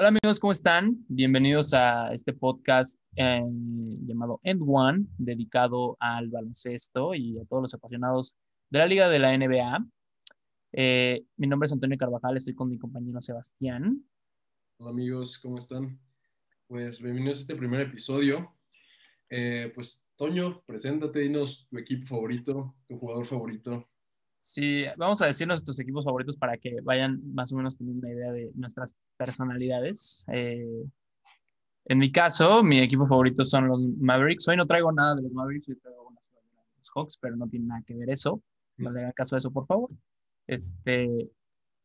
Hola amigos, ¿cómo están? Bienvenidos a este podcast eh, llamado End One, dedicado al baloncesto y a todos los apasionados de la liga de la NBA. Eh, mi nombre es Antonio Carvajal, estoy con mi compañero Sebastián. Hola amigos, ¿cómo están? Pues bienvenidos a este primer episodio. Eh, pues Toño, preséntate, dinos tu equipo favorito, tu jugador favorito. Sí, vamos a decir nuestros equipos favoritos para que vayan más o menos teniendo una idea de nuestras personalidades. Eh, en mi caso, mi equipo favorito son los Mavericks. Hoy no traigo nada de los Mavericks, hoy traigo una de los Hawks, pero no tiene nada que ver eso. No le hagan caso a eso, por favor. Este,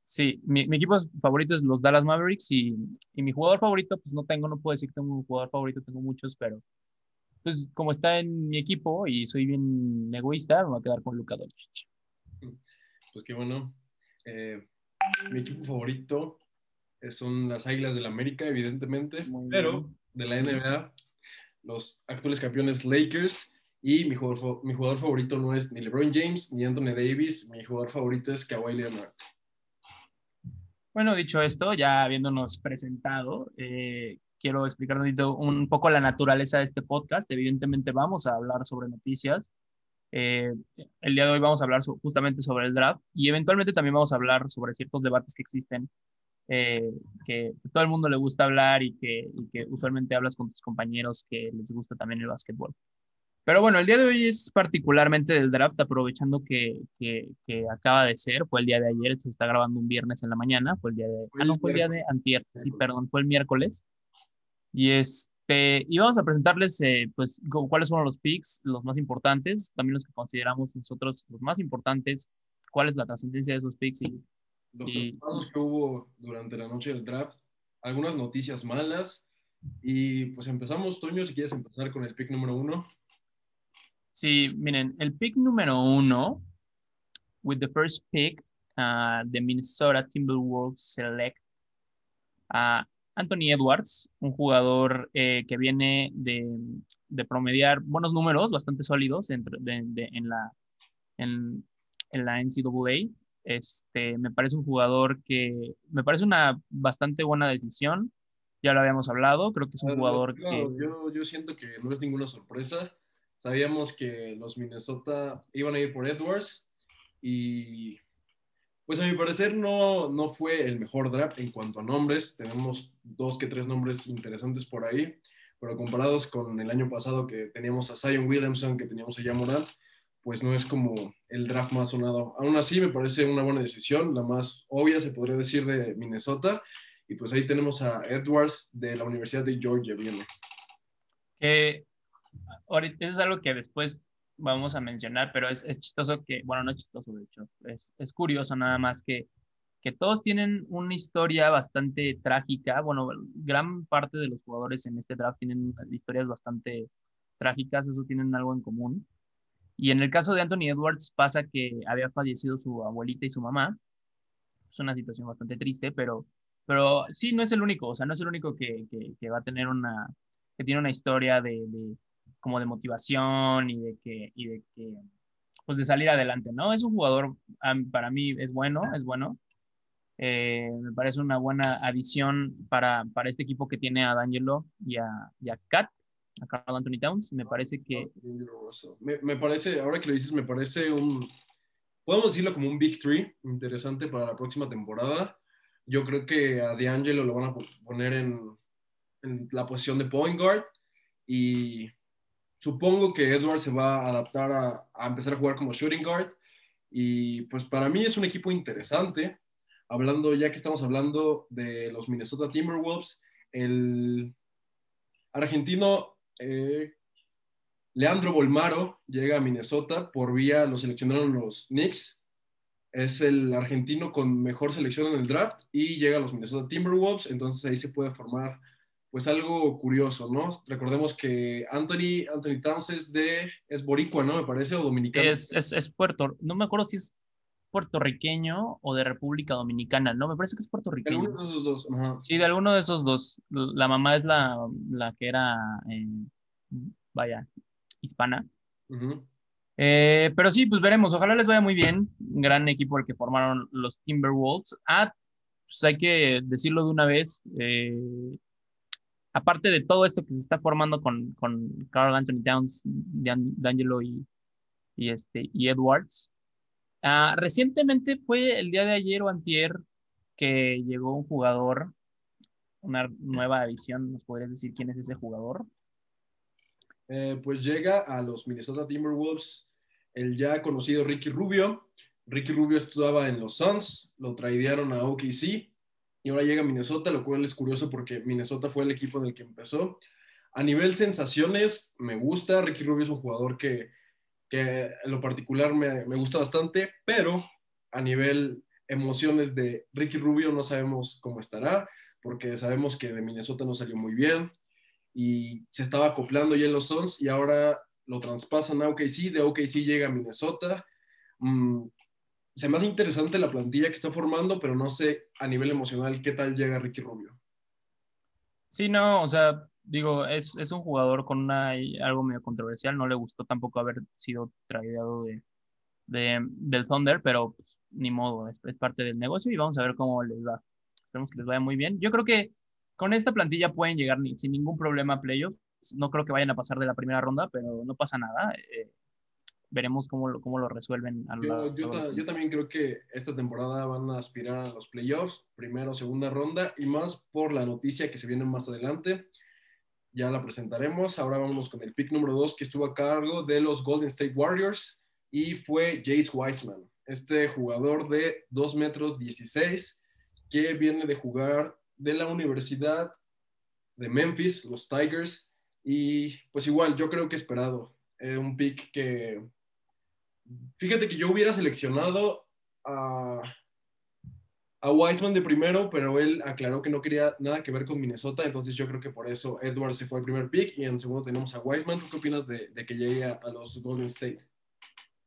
sí, mi, mi equipo favorito es los Dallas Mavericks y, y, mi jugador favorito, pues no tengo, no puedo decir que tengo un jugador favorito, tengo muchos, pero pues como está en mi equipo y soy bien egoísta, me voy a quedar con Luka Doncic. Pues qué bueno. Eh, mi equipo favorito son las Águilas del la América, evidentemente, pero de la NBA, los actuales campeones Lakers. Y mi jugador, mi jugador favorito no es ni LeBron James ni Anthony Davis, mi jugador favorito es Kawhi Leonard. Bueno, dicho esto, ya habiéndonos presentado, eh, quiero explicar un poco la naturaleza de este podcast. Evidentemente vamos a hablar sobre noticias, eh, el día de hoy vamos a hablar justamente sobre el draft y eventualmente también vamos a hablar sobre ciertos debates que existen, eh, que, todo el mundo le gusta hablar y que, que, usualmente hablas con tus compañeros que les gusta también el básquetbol. Pero bueno, el día de hoy es particularmente del draft, aprovechando que, que, acaba de ser, fue el día de ayer, se está grabando un viernes en la mañana, fue el día de... Ah, no, fue el día de antier, sí, perdón, fue el miércoles. Y es, este, y vamos a presentarles eh, pues, cuáles son los picks, los más importantes, también los que consideramos nosotros los más importantes, cuál es la trascendencia de esos picks. Y, los y... que hubo durante la noche del draft, algunas noticias malas. Y pues empezamos, Toño, si quieres empezar con el pick número uno. Sí, miren, el pick número uno, with the first pick, uh, the Minnesota Timberwolves select uh, Anthony Edwards, un jugador eh, que viene de, de, promediar buenos números, bastante sólidos en, en, la, en, en, la NCAA. Este, me parece un jugador que me parece una bastante buena decisión. Ya lo habíamos hablado, creo que es un jugador que... Yo, yo siento que no es ninguna sorpresa. Sabíamos que los Minnesota iban a ir por Edwards y pues a mi parecer no, no fue el mejor draft en cuanto a nombres. Tenemos dos que tres nombres interesantes por ahí, pero comparados con el año pasado que teníamos a Zion Williamson, que teníamos a Morant, pues no es como el draft más sonado. Aún así me parece una buena decisión, la más obvia se podría decir de Minnesota. Y pues ahí tenemos a Edwards de la Universidad de Georgia, viene. Eso es algo que después vamos a mencionar, pero es, es, chistoso que, bueno, no es chistoso, de hecho, es, es curioso nada más que, que todos tienen una historia bastante trágica. Bueno, gran parte de los jugadores en este draft tienen historias bastante trágicas, eso tienen algo en común. Y en el caso de Anthony Edwards pasa que había fallecido su abuelita y su mamá. Es una situación bastante triste, pero, pero sí, no es el único, o sea, no es el único que, que, que va a tener una, que tiene una historia de, de como de motivación y de que, y de que, pues de salir adelante, ¿no? Es un jugador, para mí es bueno, es bueno. Eh, me parece una buena adición para, para, este equipo que tiene a D'Angelo y a, y a Kat, a Carl Anthony Towns. Me parece que... Me, me, parece, ahora que lo dices, me parece un... Podemos decirlo como un Big Three interesante para la próxima temporada. Yo creo que a D'Angelo lo van a poner en, en la posición de point guard y Supongo que Edward se va a adaptar a, empezar a jugar como shooting guard. Y pues para mí es un equipo interesante. Hablando, ya que estamos hablando de los Minnesota Timberwolves, el argentino eh, Leandro Bolmaro llega a Minnesota por vía, lo seleccionaron los Knicks. Es el argentino con mejor selección en el draft y llega a los Minnesota Timberwolves. Entonces ahí se puede formar pues algo curioso, ¿no? Recordemos que Anthony, Anthony Towns es de, es boricua, ¿no? Me parece, o dominicano. Es, es, es Puerto, no me acuerdo si es puertorriqueño o de República Dominicana, ¿no? Me parece que es puertorriqueño. De alguno de esos dos, Ajá. Sí, de alguno de esos dos. La mamá es la, la que era, eh, vaya, hispana. eh, pero sí, pues veremos. Ojalá les vaya muy bien. Gran equipo el que formaron los Timberwolves. Ah, pues hay que decirlo de una vez. Eh, aparte de todo esto que se está formando con, con Carl Anthony Towns, D'Angelo y, este, y Edwards, uh, recientemente fue el día de ayer o antier que llegó un jugador, una nueva edición, ¿nos podrías decir quién es ese jugador? Eh, pues llega a los Minnesota Timberwolves el ya conocido Ricky Rubio. Ricky Rubio estudiaba en los Suns, lo traidieron a OKC y ahora llega Minnesota, lo cual es curioso porque Minnesota fue el equipo en el que empezó. A nivel sensaciones, me gusta. Ricky Rubio es un jugador que, que en lo particular me, me gusta bastante, pero a nivel emociones de Ricky Rubio no sabemos cómo estará, porque sabemos que de Minnesota no salió muy bien y se estaba acoplando ya en los Suns y ahora lo traspasan a OKC, de OKC llega a Minnesota. Mm, se me hace interesante la plantilla que está formando, pero no sé a nivel emocional qué tal llega Ricky Rubio. Sí, no, o sea, digo, es, es un jugador con una, algo medio controversial, no le gustó tampoco haber sido traído de, de, del Thunder, pero pues, ni modo, es, es, parte del negocio y vamos a ver cómo les va. Esperemos que les vaya muy bien. Yo creo que con esta plantilla pueden llegar ni, sin ningún problema a playoffs. No creo que vayan a pasar de la primera ronda, pero no pasa nada. Eh, veremos cómo lo, cómo lo resuelven. yo, yo, también creo que esta temporada van a aspirar a los playoffs, primero o segunda ronda, y más por la noticia que se viene más adelante. Ya la presentaremos. Ahora vamos con el pick número 2 que estuvo a cargo de los Golden State Warriors y fue Jace Wiseman, este jugador de 2 metros 16 que viene de jugar de la Universidad de Memphis, los Tigers, y pues igual, yo creo que esperado. Eh, un pick que, fíjate que yo hubiera seleccionado a, a Wiseman de primero, pero él aclaró que no quería nada que ver con Minnesota, entonces yo creo que por eso Edwards se fue el primer pick y en segundo tenemos a Wiseman. ¿Tú qué opinas de, de que llegue a, a los Golden State?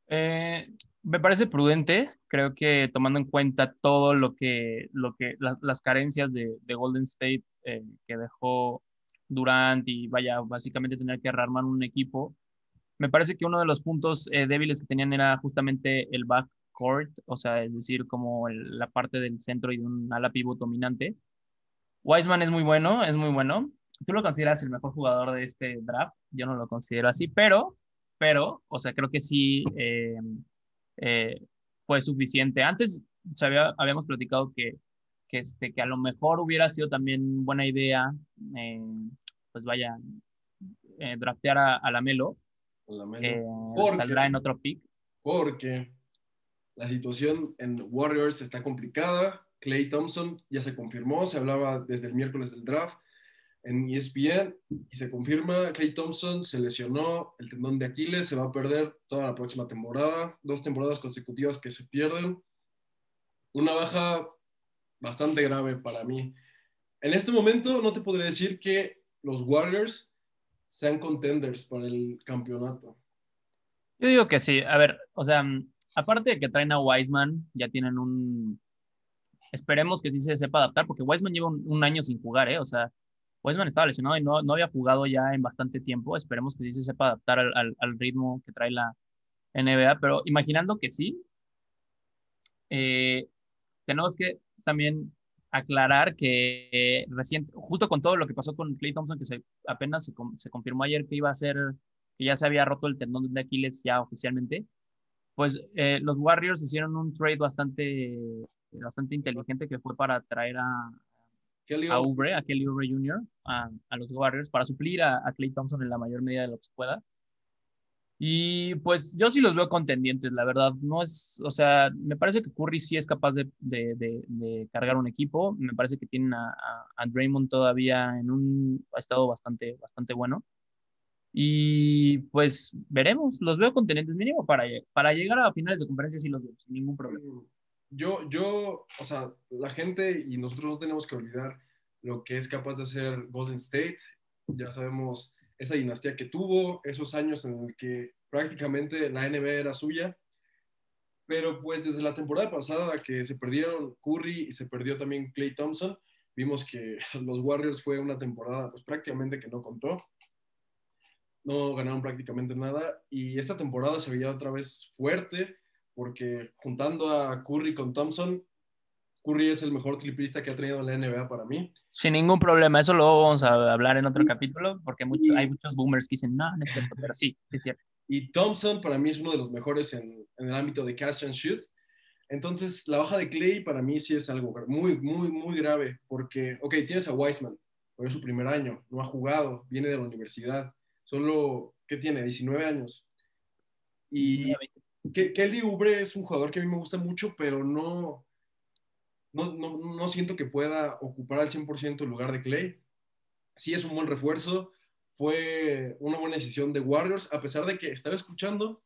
Eh, me parece prudente, creo que tomando en cuenta todo lo que, lo que las carencias de, de Golden State eh, que dejó Durant y vaya, básicamente tener que rearmar un equipo, me parece que uno de los puntos eh, débiles que tenían era justamente el backcourt, o sea, es decir, como el, la parte del centro y de un ala pivot dominante. Wiseman es muy bueno, es muy bueno. Tú lo consideras el mejor jugador de este draft, yo no lo considero así, pero, pero, o sea, creo que sí. Eh, eh, fue suficiente. Antes habíamos platicado que, que, este, que a lo mejor hubiera sido también buena idea, eh, pues vaya, eh, draftear a, la Melo. saldrá en otro pick. Porque la situación en Warriors está complicada. Clay Thompson ya se confirmó, se hablaba desde el miércoles del draft en ESPN y se confirma, Clay Thompson se lesionó el tendón de Aquiles, se va a perder toda la próxima temporada, dos temporadas consecutivas que se pierden. Una baja bastante grave para mí. En este momento no te podría decir que los Warriors sean contenders para el campeonato. Yo digo que sí. A ver, o sea, aparte de que traen a Wiseman, ya tienen un... Esperemos que sí se sepa adaptar, porque Wiseman lleva un, un año sin jugar, ¿eh? O sea, Wiseman estaba lesionado y no, no había jugado ya en bastante tiempo. Esperemos que sí se sepa adaptar al, al, ritmo que trae la NBA, pero imaginando que sí, eh, tenemos que también aclarar que eh, reciente, justo con todo lo que pasó con Clay Thompson, que se, apenas se, se, confirmó ayer que iba a ser, que ya se había roto el tendón de Aquiles ya oficialmente, pues eh, los Warriors hicieron un trade bastante, bastante inteligente que fue para traer a, a Ubre, a Kelly Ubre Jr., a, a, los Warriors, para suplir a, a, Clay Thompson en la mayor medida de lo que se pueda. Y pues yo sí los veo contendientes, la verdad. No es, o sea, me parece que Curry sí es capaz de, de, de, de cargar un equipo. Me parece que tienen a, a, Draymond todavía en un estado bastante, bastante bueno. Y pues veremos, los veo contendientes mínimo para, para llegar a finales de conferencia sí los veo, sin ningún problema. Mm yo, yo, o sea, la gente y nosotros no tenemos que olvidar lo que es capaz de hacer Golden State. Ya sabemos esa dinastía que tuvo, esos años en el que prácticamente la NBA era suya. Pero pues desde la temporada pasada que se perdieron Curry y se perdió también Clay Thompson, vimos que los Warriors fue una temporada pues prácticamente que no contó. No ganaron prácticamente nada y esta temporada se veía otra vez fuerte porque juntando a Curry con Thompson, Curry es el mejor triplista que ha tenido la NBA para mí. Sin ningún problema, eso lo vamos a hablar en otro capítulo, porque hay muchos boomers que dicen, no, no es cierto, pero sí, es cierto. Y Thompson para mí es uno de los mejores en, en el ámbito de catch and shoot. Entonces, la baja de Clay para mí sí es algo muy, muy, muy grave, porque, ok, tienes a Wiseman, pero es su primer año, no ha jugado, viene de la universidad, solo, ¿qué tiene? 19 años. Y Kelly Ubre es un jugador que a mí me gusta mucho, pero no, no, no, siento que pueda ocupar al 100% el lugar de Clay. Sí es un buen refuerzo, fue una buena decisión de Warriors, a pesar de que estaba escuchando,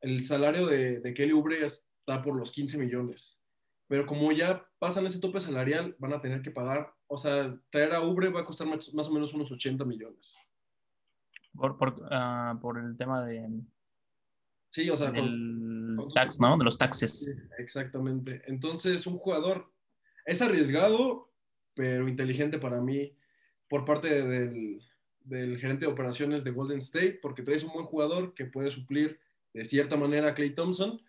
el salario de, de Kelly Ubre está por los 15 millones. Pero como ya pasan ese tope salarial, van a tener que pagar, o sea, traer a Ubre va a costar más, o menos unos 80 millones. Por, por, ah, por el tema de... Sí, o sea, el tax, ¿no? De los taxes. exactamente. Entonces, un jugador es arriesgado, pero inteligente para mí por parte del, del gerente de operaciones de Golden State, porque traes un buen jugador que puede suplir de cierta manera a Clay Thompson,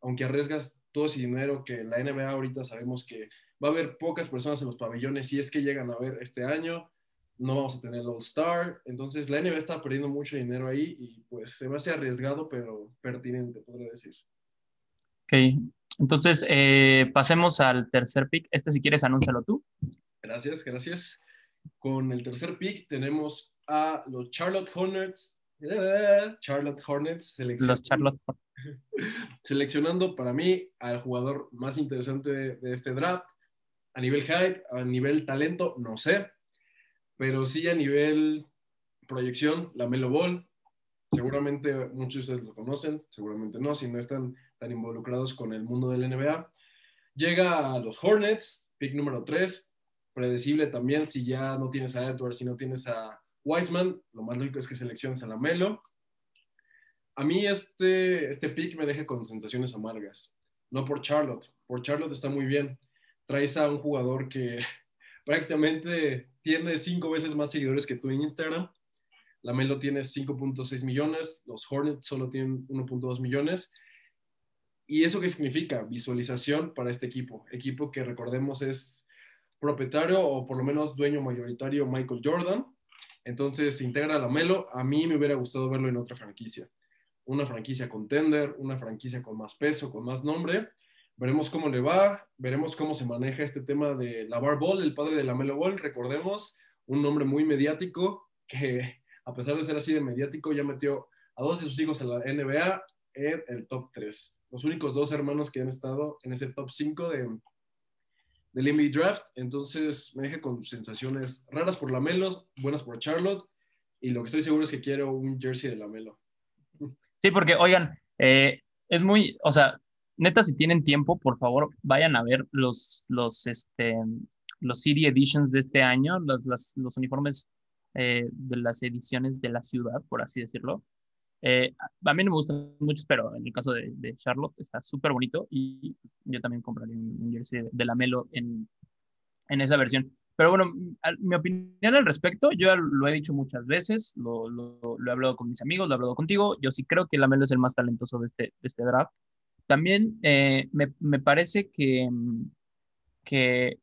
aunque arriesgas todo ese dinero que la NBA ahorita sabemos que va a haber pocas personas en los pabellones, si es que llegan a ver este año, no vamos a tener el All-Star, entonces la NBA está perdiendo mucho dinero ahí y pues se va a hacer arriesgado, pero pertinente, podría decir. Ok, entonces eh, pasemos al tercer pick. Este si quieres, anúncialo tú. Gracias, gracias. Con el tercer pick tenemos a los Charlotte Hornets. Eh, Charlotte Hornets. Los Charlotte Seleccionando para mí al jugador más interesante de, este draft. A nivel hype, a nivel talento, no sé. Pero sí a nivel proyección, la Melo Ball. Seguramente muchos de ustedes lo conocen, seguramente no, si no están tan involucrados con el mundo del NBA. Llega a los Hornets, pick número 3, predecible también si ya no tienes a Edwards, si no tienes a Wiseman, lo más lógico es que selecciones a la Melo. A mí este, este pick me deja con sensaciones amargas, no por Charlotte, por Charlotte está muy bien. Traes a un jugador que prácticamente tiene cinco veces más seguidores que tú en Instagram. La Melo tiene 5.6 millones, los Hornets solo tienen 1.2 millones. ¿Y eso qué significa? Visualización para este equipo. Equipo que recordemos es propietario o por lo menos dueño mayoritario Michael Jordan. Entonces integra a la Melo. A mí me hubiera gustado verlo en otra franquicia. Una franquicia contender, una franquicia con más peso, con más nombre. Veremos cómo le va, veremos cómo se maneja este tema de Lavar Ball, el padre de la Melo Ball. Recordemos, un nombre muy mediático que a pesar de ser así de mediático ya metió a dos de sus hijos en la NBA en el top 3. Los únicos dos hermanos que han estado en ese top 5 de, del NBA Draft. Entonces me deja con sensaciones raras por la Melo, buenas por Charlotte. Y lo que estoy seguro es que quiero un jersey de la Melo. Sí, porque, oigan, eh, es muy, o sea, neta, si tienen tiempo, por favor, vayan a ver los, los, este, los CD Editions de este año, los, los uniformes eh, de las ediciones de la ciudad, por así decirlo. Eh, a mí no me gustan muchos, pero en el caso de, Charlotte está súper bonito y yo también compraría un, jersey de, la Melo en, en, esa versión. Pero bueno, mi opinión al respecto, yo lo he dicho muchas veces, lo, lo, he hablado con mis amigos, lo he hablado contigo, yo sí creo que la Melo es el más talentoso de este, de este draft. También eh, me, me, parece que, que,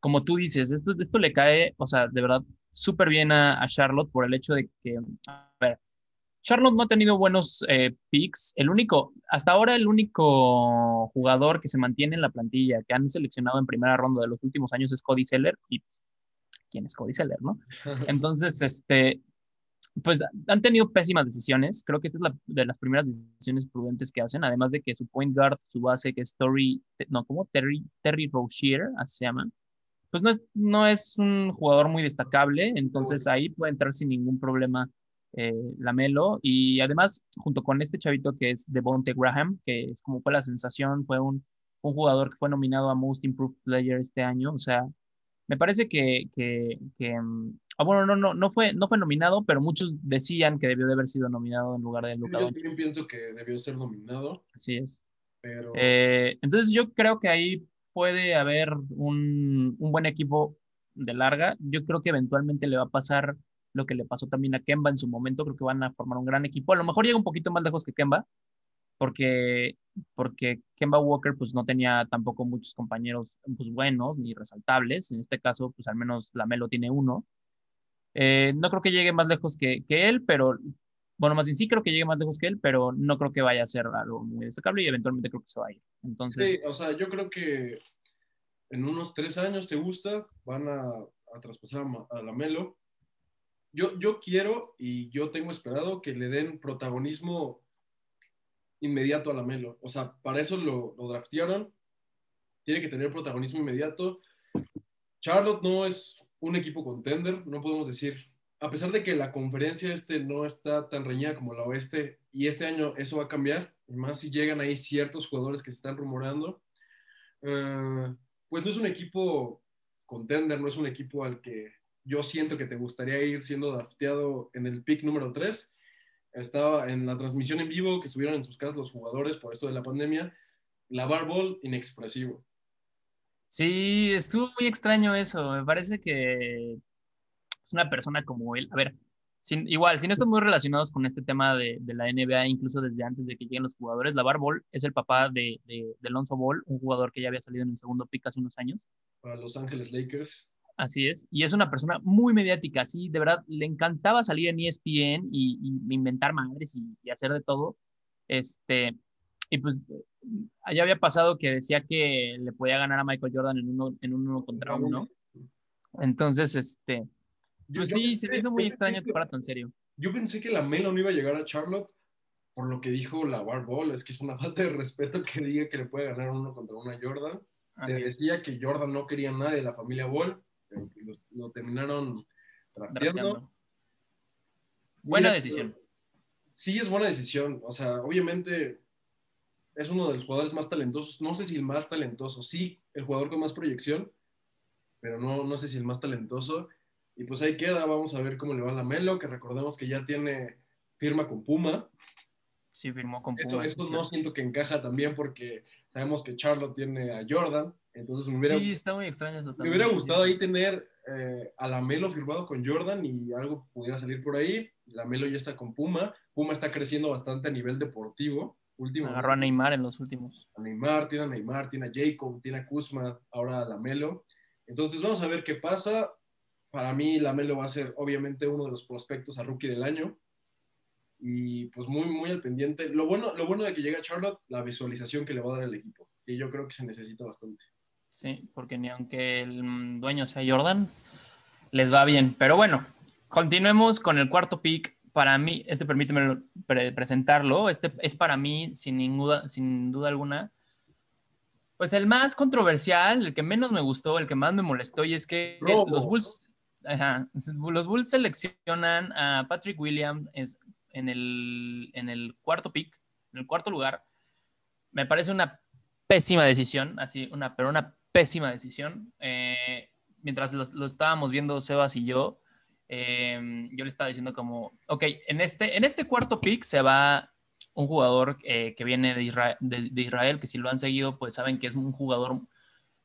como tú dices, esto, esto le cae, o sea, de verdad, súper bien a, a Charlotte por el hecho de que, a ver, Charlotte no ha tenido buenos eh, picks. El único, hasta ahora el único jugador que se mantiene en la plantilla, que han seleccionado en primera ronda de los últimos años es Cody Seller. Y quién es Cody Seller, ¿no? Entonces, este, pues han tenido pésimas decisiones. Creo que esta es la, de las primeras decisiones prudentes que hacen, además de que su point guard, su base, que es Terry, no, como Terry, Terry Rozier, así se llama, pues no es, no es un jugador muy destacable, entonces ahí puede entrar sin ningún problema eh, Lamelo, y además, junto con este chavito que es Devonte Graham, que es como fue la sensación, fue un, un jugador que fue nominado a Most Improved Player este año, o sea, me parece que, que, mm, ah, bueno, no, no, no fue, no fue nominado, pero muchos decían que debió de haber sido nominado en lugar de Luka Yo también pienso que debió ser nominado. Así es. Pero... Eh, entonces yo creo que ahí puede haber un, un, buen equipo de larga. Yo creo que eventualmente le va a pasar lo que le pasó también a Kemba en su momento, creo que van a formar un gran equipo. A lo mejor llega un poquito más lejos que Kemba, porque, porque Kemba Walker pues no tenía tampoco muchos compañeros pues, buenos ni resaltables. En este caso, pues al menos la Melo tiene uno. Eh, no creo que llegue más lejos que, que, él, pero bueno, más bien sí creo que llegue más lejos que él, pero no creo que vaya a ser algo muy destacable y eventualmente creo que se va a ir. Entonces, sí, o sea, yo creo que en unos tres años te gusta, van a, a traspasar a, a la Melo. Yo, yo quiero y yo tengo esperado que le den protagonismo inmediato a la Melo. O sea, para eso lo, lo. Tiene que tener protagonismo inmediato. Charlotte no es un equipo contender, no podemos decir, a pesar de que la conferencia este no está tan reñida como la oeste, y este año eso va a cambiar, más si llegan ahí ciertos jugadores que se están rumorando, uh, pues no es un equipo contender, no es un equipo al que yo siento que te gustaría ir siendo drafteado en el pick número 3. Estaba en la transmisión en vivo que estuvieron en sus casas los jugadores por esto de la pandemia. La barbol inexpresivo. Sí, estuvo muy extraño eso. Me parece que es una persona como él. A ver, sin, igual, si no están muy relacionados con este tema de, de, la NBA, incluso desde antes de que lleguen los jugadores, Lavar Ball es el papá de, de, de, Alonso Ball, un jugador que ya había salido en el segundo pick hace unos años. Para Los Ángeles Lakers. Así es, y es una persona muy mediática, sí, de verdad, le encantaba salir en ESPN y, y inventar madres y, y, hacer de todo. Este, y pues allá había pasado que decía que le podía ganar a Michael Jordan en uno, en uno contra uno. Entonces, este, pues yo, sí, yo se me hizo muy extraño que fuera tan serio. Yo pensé que la Melo no iba a llegar a Charlotte por lo que dijo la Ball, es que es una falta de respeto que diga que le puede ganar uno contra una Jordan. Se decía que Jordan no quería nada de la familia Ball, lo, lo terminaron trapeando. Buena Mira, decisión. Sí, es buena decisión. O sea, obviamente es uno de los jugadores más talentosos. No sé si el más talentoso, sí, el jugador con más proyección, pero no, no sé si el más talentoso. Y pues ahí queda, vamos a ver cómo le va a la Melo, que recordemos que ya tiene firma con Puma. Sí, firmó con Puma. Eso, eso no siento que encaja también porque sabemos que Charlotte tiene a Jordan. Entonces me hubiera, sí, está muy extraño eso también. Me hubiera gustado ahí tener eh, a la Melo firmado con Jordan y algo pudiera salir por ahí. La Melo ya está con Puma. Puma está creciendo bastante a nivel deportivo. Último. Agarró a Neymar en los últimos. A Neymar, tiene a Neymar, tiene a Jacob, tiene a Kuzma, ahora a la Melo. Entonces vamos a ver qué pasa para mí Lamelo va a ser obviamente uno de los prospectos a rookie del año y pues muy, muy al pendiente. Lo bueno, lo bueno de que llegue a Charlotte, la visualización que le va a dar el equipo, y yo creo que se necesita bastante. Sí, porque ni aunque el dueño sea Jordan, les va bien. Pero bueno, continuemos con el cuarto pick. Para mí, este permíteme pre presentarlo, este es para mí, sin, ninguna, sin duda alguna, pues el más controversial, el que menos me gustó, el que más me molestó, y es que los Bulls Ajá. Los Bulls seleccionan a Patrick Williams en el, en el cuarto pick, en el cuarto lugar. Me parece una pésima decisión, así, una, pero una pésima decisión. Eh, mientras lo, estábamos viendo Sebas y yo, eh, yo le estaba diciendo como, ok, en este, en este cuarto pick se va un jugador eh, que viene de Israel, que si lo han seguido, pues saben que es un jugador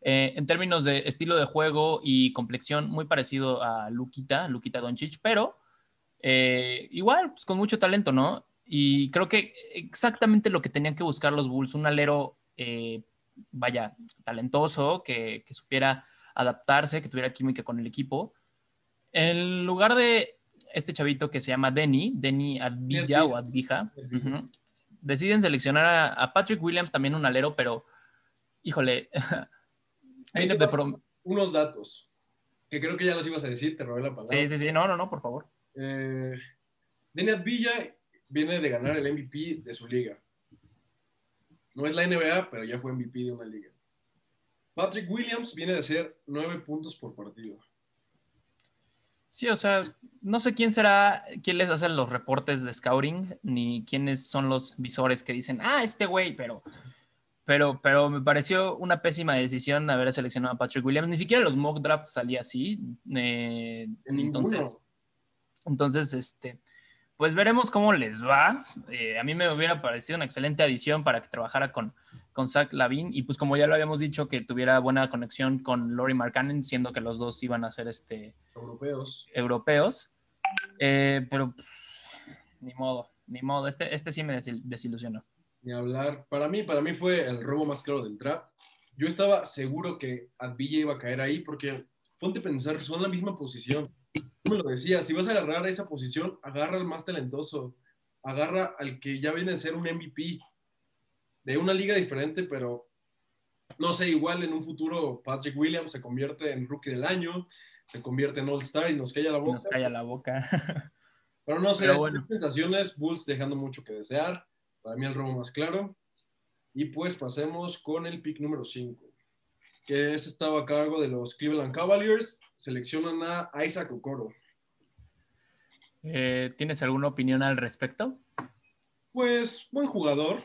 en términos de estilo de juego y complexión, muy parecido a Luquita, Luquita Doncic, pero igual, pues con mucho talento, ¿no? Y creo que exactamente lo que tenían que buscar los Bulls, un alero, vaya, talentoso, que, que, supiera adaptarse, que tuviera química con el equipo. En lugar de este chavito que se llama Denny, Denny Advilla o Advija, uh -huh, deciden seleccionar a, a Patrick Williams, también un alero, pero híjole, de prom... Unos datos, que creo que ya los ibas a decir, te robé la palabra. Sí, sí, sí, no, no, no, por favor. Eh, Deniat Villa viene de ganar el MVP de su liga. No es la NBA, pero ya fue MVP de una liga. Patrick Williams viene de hacer nueve puntos por partido. Sí, o sea, no sé quién será, quién les hace los reportes de scouting, ni quiénes son los visores que dicen, ah, este güey, pero pero, pero me pareció una pésima decisión haber seleccionado a Patrick Williams. Ni siquiera los mock drafts salía así. Eh, entonces, entonces, este, pues veremos cómo les va. Eh, a mí me hubiera parecido una excelente adición para que trabajara con, con Zach Lavin y pues como ya lo habíamos dicho, que tuviera buena conexión con Lori Markkanen, siendo que los dos iban a ser este, europeos. europeos. Eh, pero pff, ni modo, ni modo. Este, este sí me desil desilusionó. Ni hablar. Para mí, para mí fue el robo más claro del draft. Yo estaba seguro que Advilla iba a caer ahí porque ponte a pensar, son la misma posición. Tú me lo decías, si vas a agarrar a esa posición, agarra al más talentoso, agarra al que ya viene a ser un MVP de una liga diferente, pero no sé, igual en un futuro Patrick Williams se convierte en rookie del año, se convierte en All-Star y nos calla la boca. Nos calla la boca. Pero no sé, bueno. sensaciones, Bulls dejando mucho que desear. Para mí el robo más claro. Y pues pasemos con el pick número 5, que es estaba a cargo de los Cleveland Cavaliers. Seleccionan a Isaac Okoro. Eh, ¿Tienes alguna opinión al respecto? Pues buen jugador.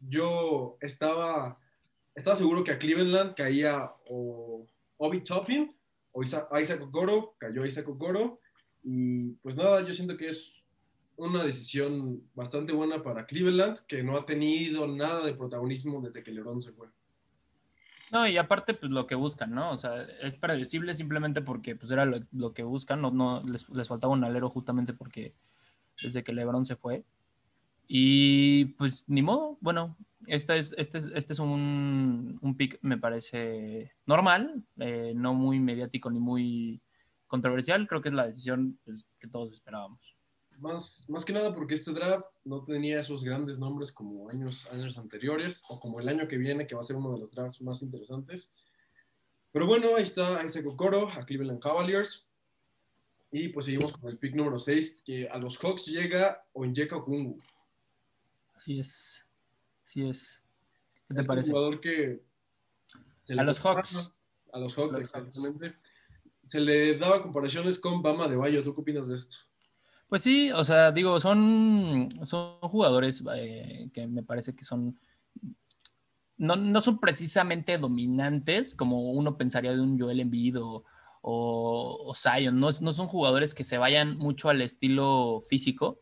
Yo estaba, estaba seguro que a Cleveland caía o Obi Toppin o Isaac Okoro, cayó Isaac Okoro. Y pues nada, yo siento que es una decisión bastante buena para Cleveland, que no ha tenido nada de protagonismo desde que LeBron se fue. No, y aparte, pues lo que buscan, ¿no? O sea, es predecible simplemente porque pues era lo, que buscan, no, no les, les, faltaba un alero justamente porque desde que LeBron se fue. Y pues ni modo, bueno, este es, este es, este es un, un pick, me parece normal, eh, no muy mediático ni muy controversial, creo que es la decisión pues, que todos esperábamos. Más, más que nada porque este draft no tenía esos grandes nombres como años, años anteriores o como el año que viene, que va a ser uno de los drafts más interesantes. Pero bueno, ahí está ese Kokoro a Cleveland Cavaliers. Y pues seguimos con el pick número 6, que a los Hawks llega Onyeka Okungu. Así es. Así es. ¿Qué te parece? Un jugador que. A los Hawks. A los Hawks, exactamente. Se le daba comparaciones con Bama de Bayo. ¿Tú qué opinas de esto? Pues sí, o sea, digo, son, son jugadores eh, que me parece que son. No, no, son precisamente dominantes como uno pensaría de un Joel Embiid o, o, Zion. No, no son jugadores que se vayan mucho al estilo físico,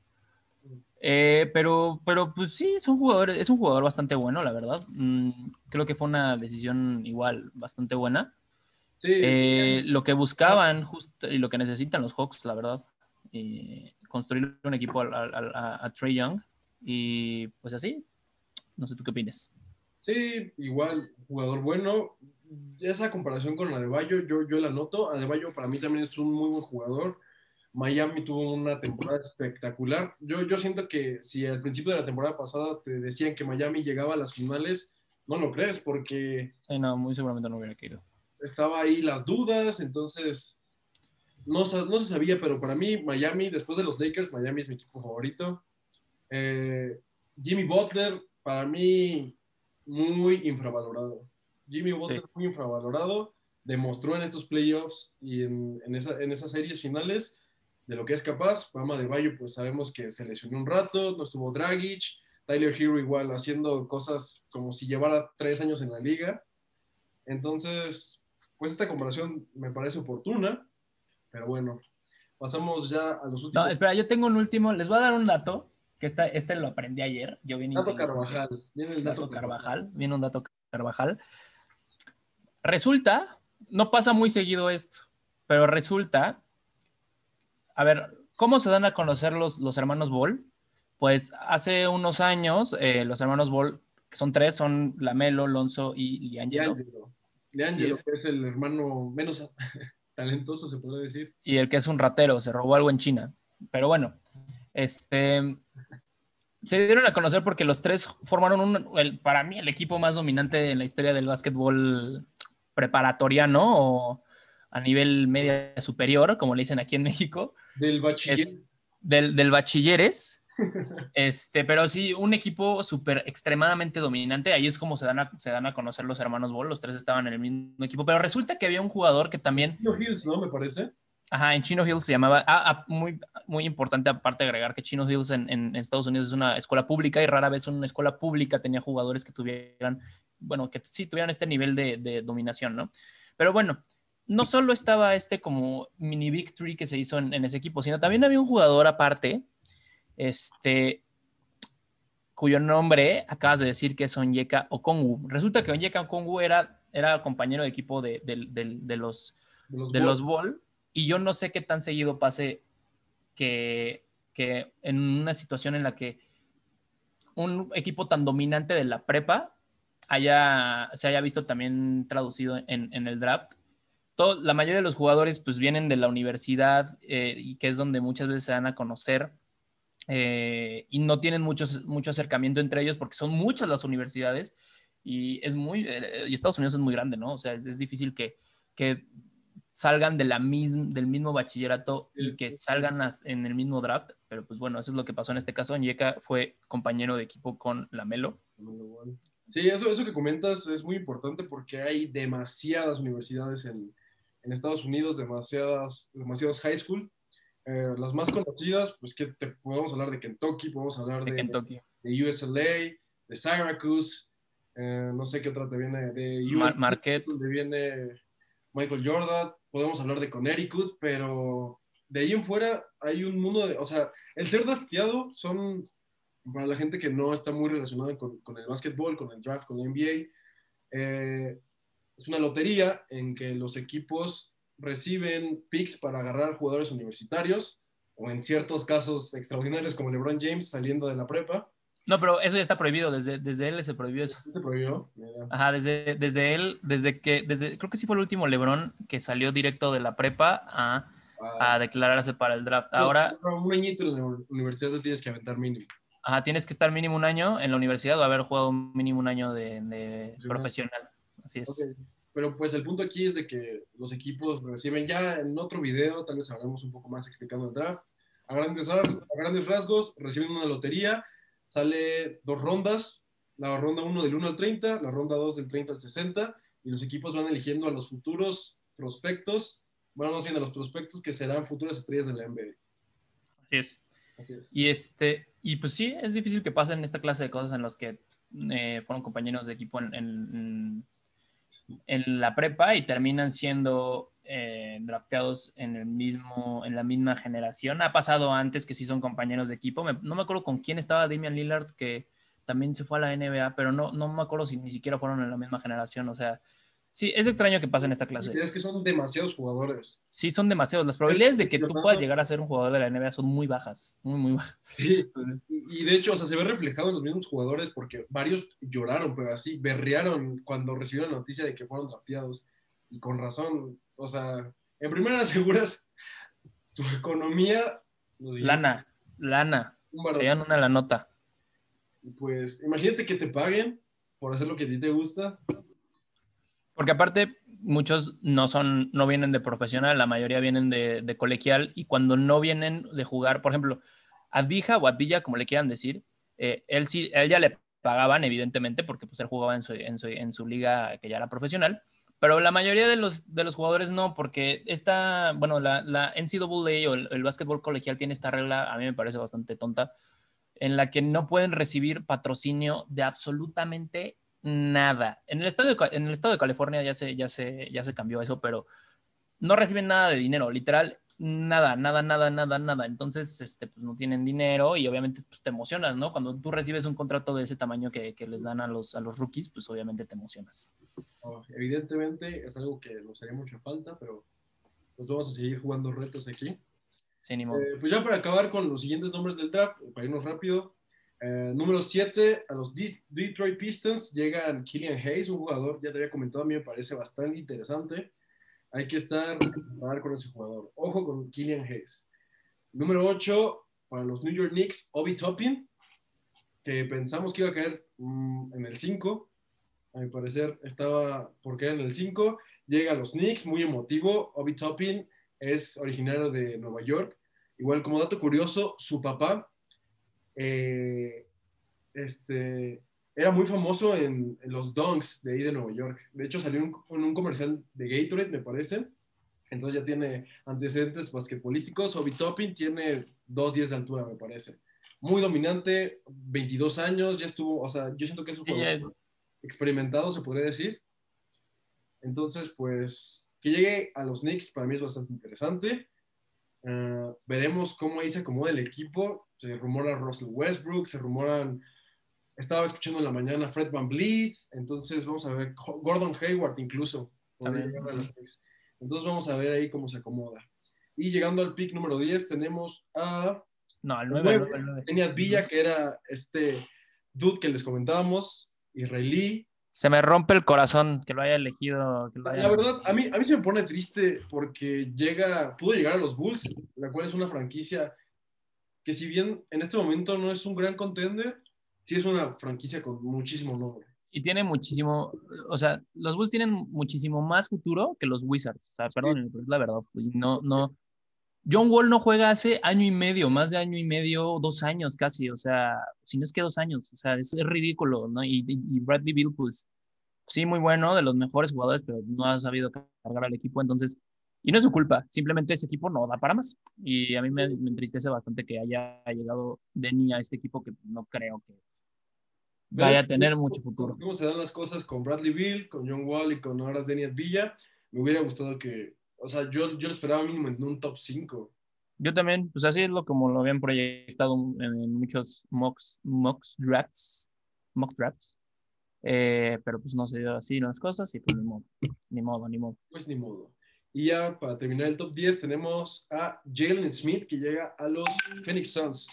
eh, pero, pero pues sí, es un jugador, es un jugador bastante bueno, la verdad. Mm, creo que fue una decisión igual bastante buena. Sí, eh, lo que buscaban justo, y lo que necesitan los Hawks, la verdad, construir un equipo a, Trey Young. Y pues así, no sé tú qué opinas. Sí, igual, jugador bueno. Esa comparación con la de Bayo, yo, yo la noto. Adebayo para mí también es un muy buen jugador Miami tuvo una temporada espectacular. Yo, yo siento que si al principio de la temporada pasada te decían que Miami llegaba a las finales, no lo crees porque... Sí, no, muy seguramente no hubiera querido. Estaba ahí las dudas, entonces no, no se sabía, pero para mí Miami, después de los Lakers, Miami es mi equipo favorito. Eh, Jimmy Butler, para mí, muy infravalorado. Jimmy Butler, muy infravalorado. Demostró en estos playoffs y en, en, esa, en esas series finales de lo que es capaz. Pama de Bayo, pues sabemos que se lesionó un rato, no estuvo Dragic, Tyler Hero igual haciendo cosas como si llevara tres años en la liga. Entonces, pues esta comparación me parece oportuna, pero bueno, pasamos ya a los últimos. No, espera, yo tengo un último, les voy a dar un dato, que este, este lo aprendí ayer. Yo vine dato Carvajal, viene el dato, Carvajal, viene un dato Carvajal. Resulta, no pasa muy seguido esto, pero resulta a ver, ¿cómo se dan a conocer los, los hermanos Ball? Pues hace unos años, eh, los hermanos Ball, que son tres, son Lamelo, Lonzo y Liangelo. Liangelo, que es el hermano menos talentoso, se puede decir. Y el que es un ratero, se robó algo en China. Pero bueno, este, se dieron a conocer porque los tres formaron un, para mí, el equipo más dominante en la historia del básquetbol preparatoriano o a nivel media superior, como le dicen aquí en México. Del bachiller. del, del bachilleres. Este, pero sí, un equipo súper extremadamente dominante. Ahí es como se dan, a, se dan a conocer los hermanos Ball. Los tres estaban en el mismo equipo. Pero resulta que había un jugador que también. Chino Hills, ¿no? Me parece. Ajá, en Chino Hills se llamaba. Ah, ah, muy, muy importante, aparte de agregar que Chino Hills en, en, Estados Unidos es una escuela pública y rara vez una escuela pública tenía jugadores que tuvieran, bueno, que sí tuvieran este nivel de, de dominación, ¿no? Pero bueno, no solo estaba este como mini victory que se hizo en, ese equipo, sino también había un jugador aparte, este, cuyo nombre acabas de decir que es Onyeka Okongu. Resulta que Onyeka Okongu era, era compañero de equipo de, los, de los Ball, y yo no sé qué tan seguido pase que, que en una situación en la que un equipo tan dominante de la prepa haya, se haya visto también traducido en, en el draft. Todo, la mayoría de los jugadores pues vienen de la universidad eh, y que es donde muchas veces se dan a conocer eh, y no tienen muchos, mucho acercamiento entre ellos porque son muchas las universidades y es muy, eh, y Estados Unidos es muy grande, ¿no? O sea, es, es difícil que, que salgan de la del mismo bachillerato y que salgan en el mismo draft, pero pues bueno, eso es lo que pasó en este caso. Onyeka fue compañero de equipo con Lamelo. Sí, eso, eso que comentas es muy importante porque hay demasiadas universidades en, en Estados Unidos, demasiadas, demasiados high school. Eh, las más conocidas, pues que te, podemos hablar de Kentucky, podemos hablar de, de, de USLA, de Syracuse, eh, no sé qué otra te viene, de Mar Marquette. Donde viene Michael Jordan, podemos hablar de Connecticut, pero de ahí en fuera hay un mundo de, o sea, el ser drafteado son, para la gente que no está muy relacionada con, con el básquetbol, con el draft, con el NBA, eh, es una lotería en que los equipos reciben picks para agarrar jugadores universitarios, o en ciertos casos extraordinarios como LeBron James saliendo de la prepa, no, pero eso ya está prohibido, desde, desde él se prohibió eso. ¿Se prohibió? Ajá, desde, desde él, desde que, desde, creo que sí fue el último Lebron que salió directo de la prepa a, a declararse para el draft. Ahora... Un añito en la universidad te tienes que aventar mínimo. Ajá, tienes que estar mínimo un año en la universidad o haber jugado mínimo un año de, de profesional. Así es. Okay. Pero pues el punto aquí es de que los equipos reciben ya en otro video, tal vez hablamos un poco más explicando el draft. A grandes, a grandes rasgos, reciben una lotería sale dos rondas, la ronda 1 del 1 al 30, la ronda 2 del 30 al 60, y los equipos van eligiendo a los futuros prospectos, bueno, más bien a los prospectos que serán futuras estrellas de la NBA. Así es. Así es. Y, este, y pues sí, es difícil que pasen esta clase de cosas en los que eh, fueron compañeros de equipo en, en, en, la prepa y terminan siendo eh, drafteados en, el mismo, en la misma generación. Ha pasado antes que sí son compañeros de equipo. No me acuerdo con quién estaba Damian Lillard, que también se fue a la NBA, pero no, no me acuerdo si ni siquiera fueron en la misma generación. O sea, sí, es extraño que pasen esta clase. Es que son demasiados jugadores. Sí, son demasiados. Las probabilidades de que tú puedas llegar a ser un jugador de la NBA son muy bajas, muy, muy bajas. Sí, y de hecho, o sea, se ve reflejado en los mismos jugadores porque varios lloraron, pero así, berrearon cuando recibieron la noticia de que fueron drafteados. Y con razón, o sea, en primera aseguras tu economía. Lana, lana. Se dan una la nota. Pues imagínate que te paguen por hacer lo que a ti te gusta. Porque aparte, muchos no son, no vienen de profesional, la mayoría vienen de, colegial, y cuando no vienen de jugar, por ejemplo, Advija o Advilla, como le quieran decir, eh, él sí, él ya le pagaban, evidentemente, porque pues él jugaba en su, en su, en su liga que ya era profesional, pero la mayoría de los, de los jugadores no, porque esta, bueno, la, la NCAA o el, el básquetbol colegial tiene esta regla, a mí me parece bastante tonta, en la que no pueden recibir patrocinio de absolutamente nada. En el estado de, en el estado de California ya se, ya, se, ya se cambió eso, pero no reciben nada de dinero, literal nada, nada, nada, nada, nada. Entonces, este, pues no tienen dinero y obviamente pues, te emocionas, ¿no? Cuando tú recibes un contrato de ese tamaño que, que les dan a los, a los rookies, pues obviamente te emocionas. Oh, evidentemente es algo que nos haría mucha falta, pero pues vamos a seguir jugando retos aquí. Sí, ni eh, pues ya para acabar con los siguientes nombres del draft, para irnos rápido. Eh, número 7, a los Detroit Pistons llegan Killian Hayes, un jugador, ya te había comentado, a mí me parece bastante interesante hay que estar con ese jugador. Ojo con Killian Hayes. Número 8, para los New York Knicks, Obi Toppin, que pensamos que iba a caer mm, en el 5. A mi parecer estaba por caer en el 5. Llega a los Knicks, muy emotivo. Obi Toppin es originario de Nueva York. Igual, como dato curioso, su papá eh, este, era muy famoso en, los Dunks de ahí de Nueva York. De hecho, salió en un, comercial de Gatorade, me parece. Entonces ya tiene antecedentes basquetbolísticos. Obi Toppin tiene 2.10 de altura, me parece. Muy dominante, 22 años, ya estuvo, o sea, yo siento que es un jugador experimentado, se podría decir. Entonces, pues, que llegue a los Knicks para mí es bastante interesante. Uh, veremos cómo ahí se acomoda el equipo. Se rumora Russell Westbrook, se rumoran estaba escuchando en la mañana Fred Van Vliet, entonces vamos a ver, Gordon Hayward incluso. Entonces vamos a ver ahí cómo se acomoda. Y llegando al pick número 10 tenemos a... No, al 9. Tenía Villa, que era este dude que les comentábamos, israelí. Se me rompe el corazón que lo haya elegido. Que lo haya La verdad, a mí, a mí se me pone triste porque llega, pudo llegar a los Bulls, la cual es una franquicia que si bien en este momento no es un gran contender, sí es una franquicia con muchísimo nombre. Y tiene muchísimo, o sea, los Bulls tienen muchísimo más futuro que los Wizards. O sea, perdón, pero es la verdad. No, no. John Wall no juega hace año y medio, más de año y medio, dos años casi. O sea, si no es que dos años. O sea, es, es ridículo, ¿no? Y, Bradley Bill, pues, sí, muy bueno, de los mejores jugadores, pero no ha sabido cargar al equipo. Entonces, y no es su culpa, simplemente ese equipo no da para más. Y a mí me, me entristece bastante que haya llegado Denny a este equipo que no creo que vaya a tener mucho futuro. ¿Cómo se dan las cosas con Bradley Bill, con John Wall y con ahora Daniel Villa? Me hubiera gustado que, o sea, yo, yo lo esperaba mínimo en un top 5. Yo también, pues así es lo como lo habían proyectado en, muchos mocks, mocks drafts, mock drafts. Eh, pero pues no se dio así las cosas y pues ni modo, ni modo, ni modo. Pues ni modo. Y ya para terminar el top 10 tenemos a Jalen Smith que llega a los Phoenix Suns.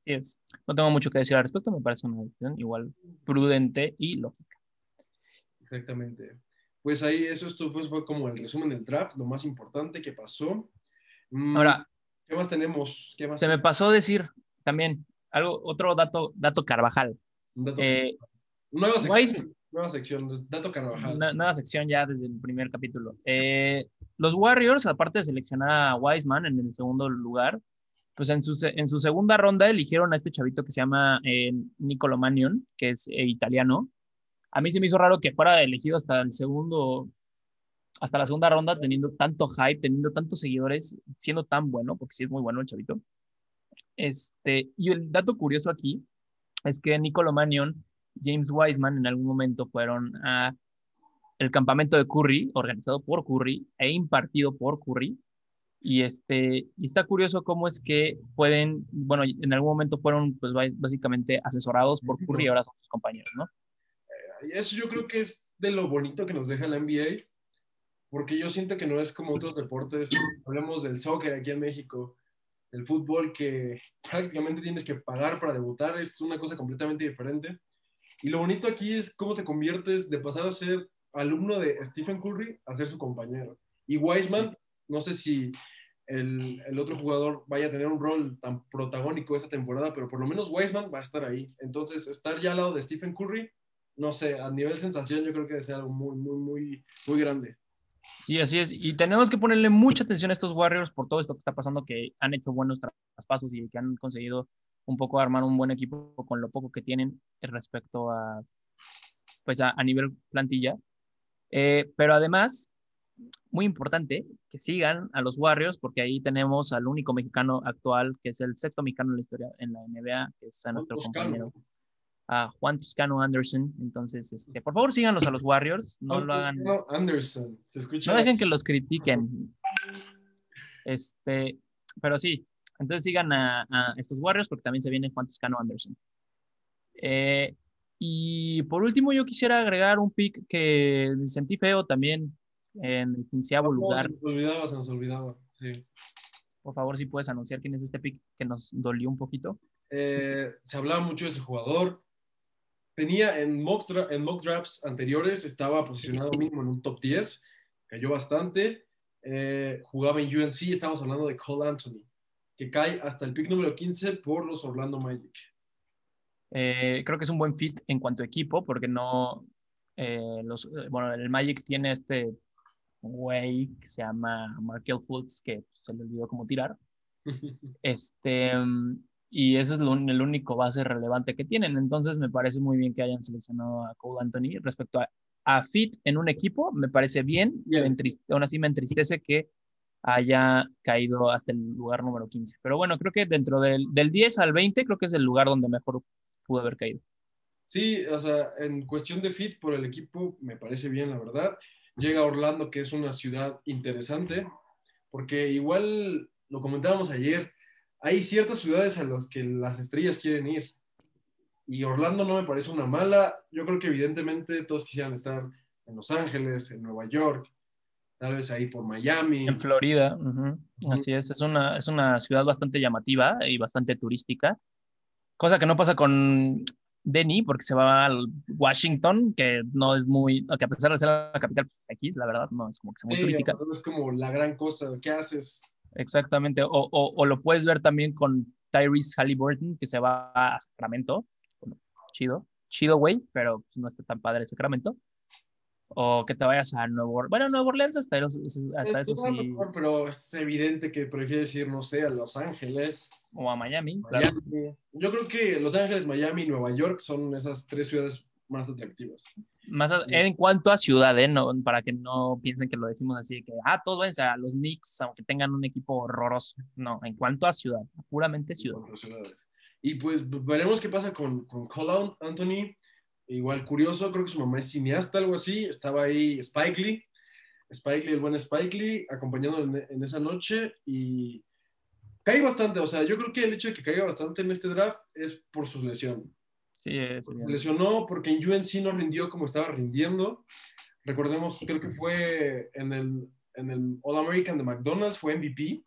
Así es. No tengo mucho que decir al respecto, me parece una decisión igual prudente y lógica. Exactamente. Pues ahí eso esto fue, fue como el resumen del draft, lo más importante que pasó. Mm, Ahora, ¿qué más tenemos? ¿Qué más se me pasó decir también algo, otro dato, dato Carvajal. Dato- Eh, nueva sección. Wise- Nueva sección, dato Carvajal. Una nueva sección ya desde el primer capítulo. Eh, los Warriors, aparte de seleccionar a Wiseman en el segundo lugar, pues en su, en su segunda ronda eligieron a este chavito que se llama eh, Nicolo Manion, que es eh, italiano. A mí se me hizo raro que fuera elegido hasta el segundo, hasta la segunda ronda, teniendo tanto hype, teniendo tantos seguidores, siendo tan bueno, porque sí es muy bueno el chavito. Este, y el dato curioso aquí es que Nicolo Manion James Wiseman en algún momento fueron a el campamento de Curry, organizado por Curry e impartido por Curry. Y, este, y está curioso cómo es que pueden, bueno, en algún momento fueron pues bá- básicamente asesorados por Curry y ahora son sus compañeros, ¿no? Y eso yo creo que es de lo bonito que nos deja la NBA, porque yo siento que no es como otros deportes, hablemos del soccer aquí en México, el fútbol que prácticamente tienes que pagar para debutar, es una cosa completamente diferente. Y lo bonito aquí es cómo te conviertes de pasar a ser alumno de Stephen Curry a ser su compañero. Y Wiseman, no sé si el, el otro jugador vaya a tener un rol tan protagónico esta temporada, pero por lo menos Wiseman va a estar ahí. Entonces, estar ya al lado de Stephen Curry, no sé, a nivel sensación yo creo que es algo muy, muy, muy, muy grande. Sí, así es. Y tenemos que ponerle mucha atención a estos Warriors por todo esto que está pasando, que han hecho buenos traspasos y que han conseguido un poco armar un buen equipo con lo poco que tienen respecto a, pues a, a nivel plantilla. Eh, pero además, muy importante, que sigan a los Warriors, porque ahí tenemos al único mexicano actual, que es el sexto mexicano en la historia en la NBA, que es a nuestro compañero, a Juan Toscano Anderson. Entonces, este, por favor, síganlos a los Warriors, no lo hagan. Toscano Anderson, se escucha. No dejen que los critiquen. Este, pero sí, entonces sigan a, a estos Warriors porque también se viene Juan Toscano Anderson. Eh, y por último, yo quisiera agregar un pick que sentí feo también en el quinceavo lugar. Se nos olvidaba, se nos olvidaba. Sí. Por favor, si puedes anunciar quién es este pick que nos dolió un poquito. Eh, se hablaba mucho de ese jugador. Tenía en mock, en mock drafts anteriores, estaba posicionado mínimo en un top 10, cayó bastante. Eh, jugaba en UNC, estamos hablando de Cole Anthony, que cae hasta el pick número 15 por los Orlando Magic. Eh, creo que es un buen fit en cuanto a equipo, porque no. eh, los, eh, bueno, el Magic tiene este güey que se llama Markel Fultz, que se le olvidó cómo tirar. Este, mm, y ese es lo- el único base relevante que tienen. Entonces, me parece muy bien que hayan seleccionado a Cole Anthony. Respecto a, a fit en un equipo, me parece bien. Me aún así, me entristece que haya caído hasta el lugar número 15. Pero bueno, creo que dentro del, del 10 al 20, creo que es el lugar donde mejor pudo haber caído. Sí, o sea, en cuestión de fit por el equipo, me parece bien, la verdad. Llega a Orlando, que es una ciudad interesante, porque igual lo comentábamos ayer, hay ciertas ciudades a las que las estrellas quieren ir. Y Orlando no me parece una mala. Yo creo que evidentemente todos quisieran estar en Los Ángeles, en Nueva York, tal vez ahí por Miami. En Florida, así es. Es una, es una ciudad bastante llamativa y bastante turística, cosa que no pasa con Denny, porque se va al Washington, que no es muy, que a pesar de ser la capital, pues X, la verdad, no es como que sea muy Sí, turística. no es como la gran cosa. ¿Qué haces? Exactamente. O, o, o lo puedes ver también con Tyrese Halliburton, que se va a Sacramento. Bueno, chido, chido, güey, pero no está tan padre Sacramento. O que te vayas a Nuevo Orleans. Bueno, Nuevo Orleans hasta, eso- hasta eso sí. mejor, pero es evidente que prefieres ir, no sé, a Los Ángeles, O a Miami. claro. Miami. Yo creo que Los Ángeles, Miami y Nueva York son esas tres ciudades más atractivas. Más a- en cuanto a ciudad, ¿eh? No, para que no piensen que lo decimos así, que, ah, todos váyanse a los Knicks, aunque tengan un equipo horroroso. No, en cuanto a ciudad, puramente ciudad. Y pues veremos qué pasa con, con Anthony. Igual curioso, creo que su mamá es cineasta, algo así. Estaba ahí Spike Lee, Spike Lee, el buen Spike Lee, acompañándolo en, en esa noche. Y cae bastante, o sea, yo creo que el hecho de que caiga bastante en este draft es por su lesión. Sí, Se lesionó porque en UNC no rindió como estaba rindiendo. Recordemos, creo que fue en el, en el All American de McDonald's, fue MVP.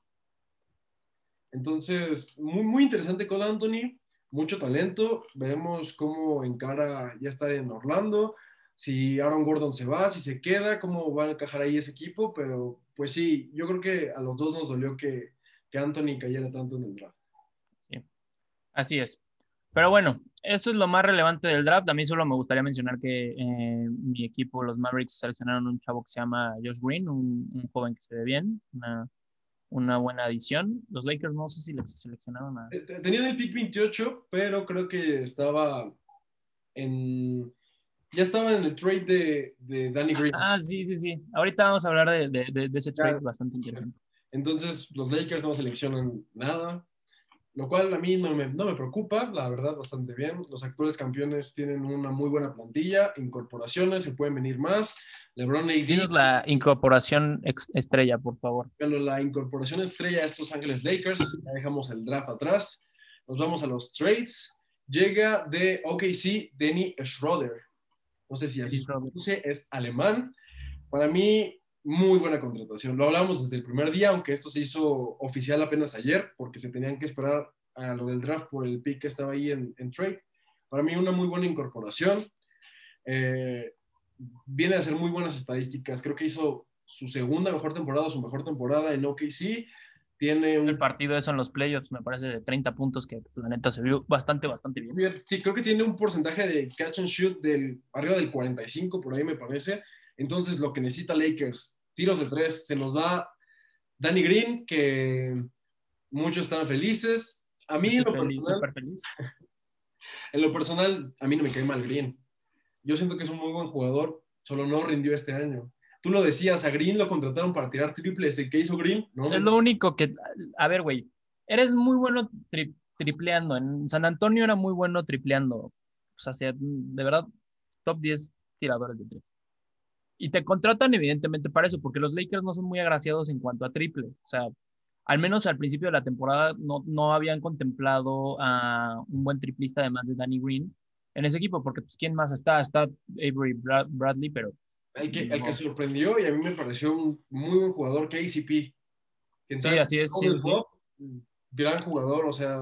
Entonces, muy, muy interesante con Anthony, mucho talento. Veremos cómo encara ya está en Orlando, si Aaron Gordon se va, si se queda, cómo va a encajar ahí ese equipo. Pero, pues sí, yo creo que a los dos nos dolió que, que Anthony cayera tanto en el draft. Así es. Pero bueno, eso es lo más relevante del draft. A mí solo me gustaría mencionar que eh, mi equipo, los Mavericks, seleccionaron un chavo que se llama Josh Green, un, un joven que se ve bien, una, una buena adición. Los Lakers no sé si le seleccionaron a... Eh, Tenían el pick 28, pero creo que estaba en. Ya estaba en el trade de, de Danny Green. Ah, sí, sí, sí. Ahorita vamos a hablar de, de, de, de ese trade Claro. bastante interesante. Entonces, los Lakers no seleccionan nada, lo cual a mí no me, no me preocupa, la verdad, bastante bien. Los actuales campeones tienen una muy buena plantilla, incorporaciones, se pueden venir más. LeBron AD, Dinos la incorporación estrella, por favor. bueno, la incorporación estrella de estos Ángeles Lakers, ya dejamos el draft atrás, nos vamos a los trades. Llega de OKC Denny Schroeder. No sé si así se pronuncia, es alemán. Para mí, muy buena contratación. Lo hablamos desde el primer día, aunque esto se hizo oficial apenas ayer, porque se tenían que esperar a lo del draft por el pick que estaba ahí en, en trade. Para mí, una muy buena incorporación. Eh, viene a hacer muy buenas estadísticas. Creo que hizo su segunda mejor temporada, su mejor temporada en OKC. Tiene El partido eso en los playoffs me parece de 30 puntos que la neta se vio bastante, bastante bien. Sí, creo que tiene un porcentaje de catch and shoot del arriba del 45, por ahí me parece. Entonces, lo que necesita Lakers, tiros de tres, se nos va Danny Green, que muchos están felices. A mí, en lo, feliz, personal, feliz. en lo personal, a mí no me cae mal Green. Yo siento que es un muy buen jugador, solo no rindió este año. Tú lo decías, a Green lo contrataron para tirar triples. ¿Y qué hizo Green? No, Es lo único que, a ver, güey, eres muy bueno tri- tripleando. En San Antonio era muy bueno tripleando. O sea, de verdad, top 10 tiradores de tres. Y te contratan evidentemente para eso, porque los Lakers no son muy agraciados en cuanto a triple. O sea, al menos al principio de la temporada no, no habían contemplado a un buen triplista además de Danny Green en ese equipo, porque pues quién más está, está Avery Brad- Bradley, pero El que, el que sorprendió y a mí me pareció un muy buen jugador, KCP. Que Sí, así es, sí, sí. Gran jugador, o sea,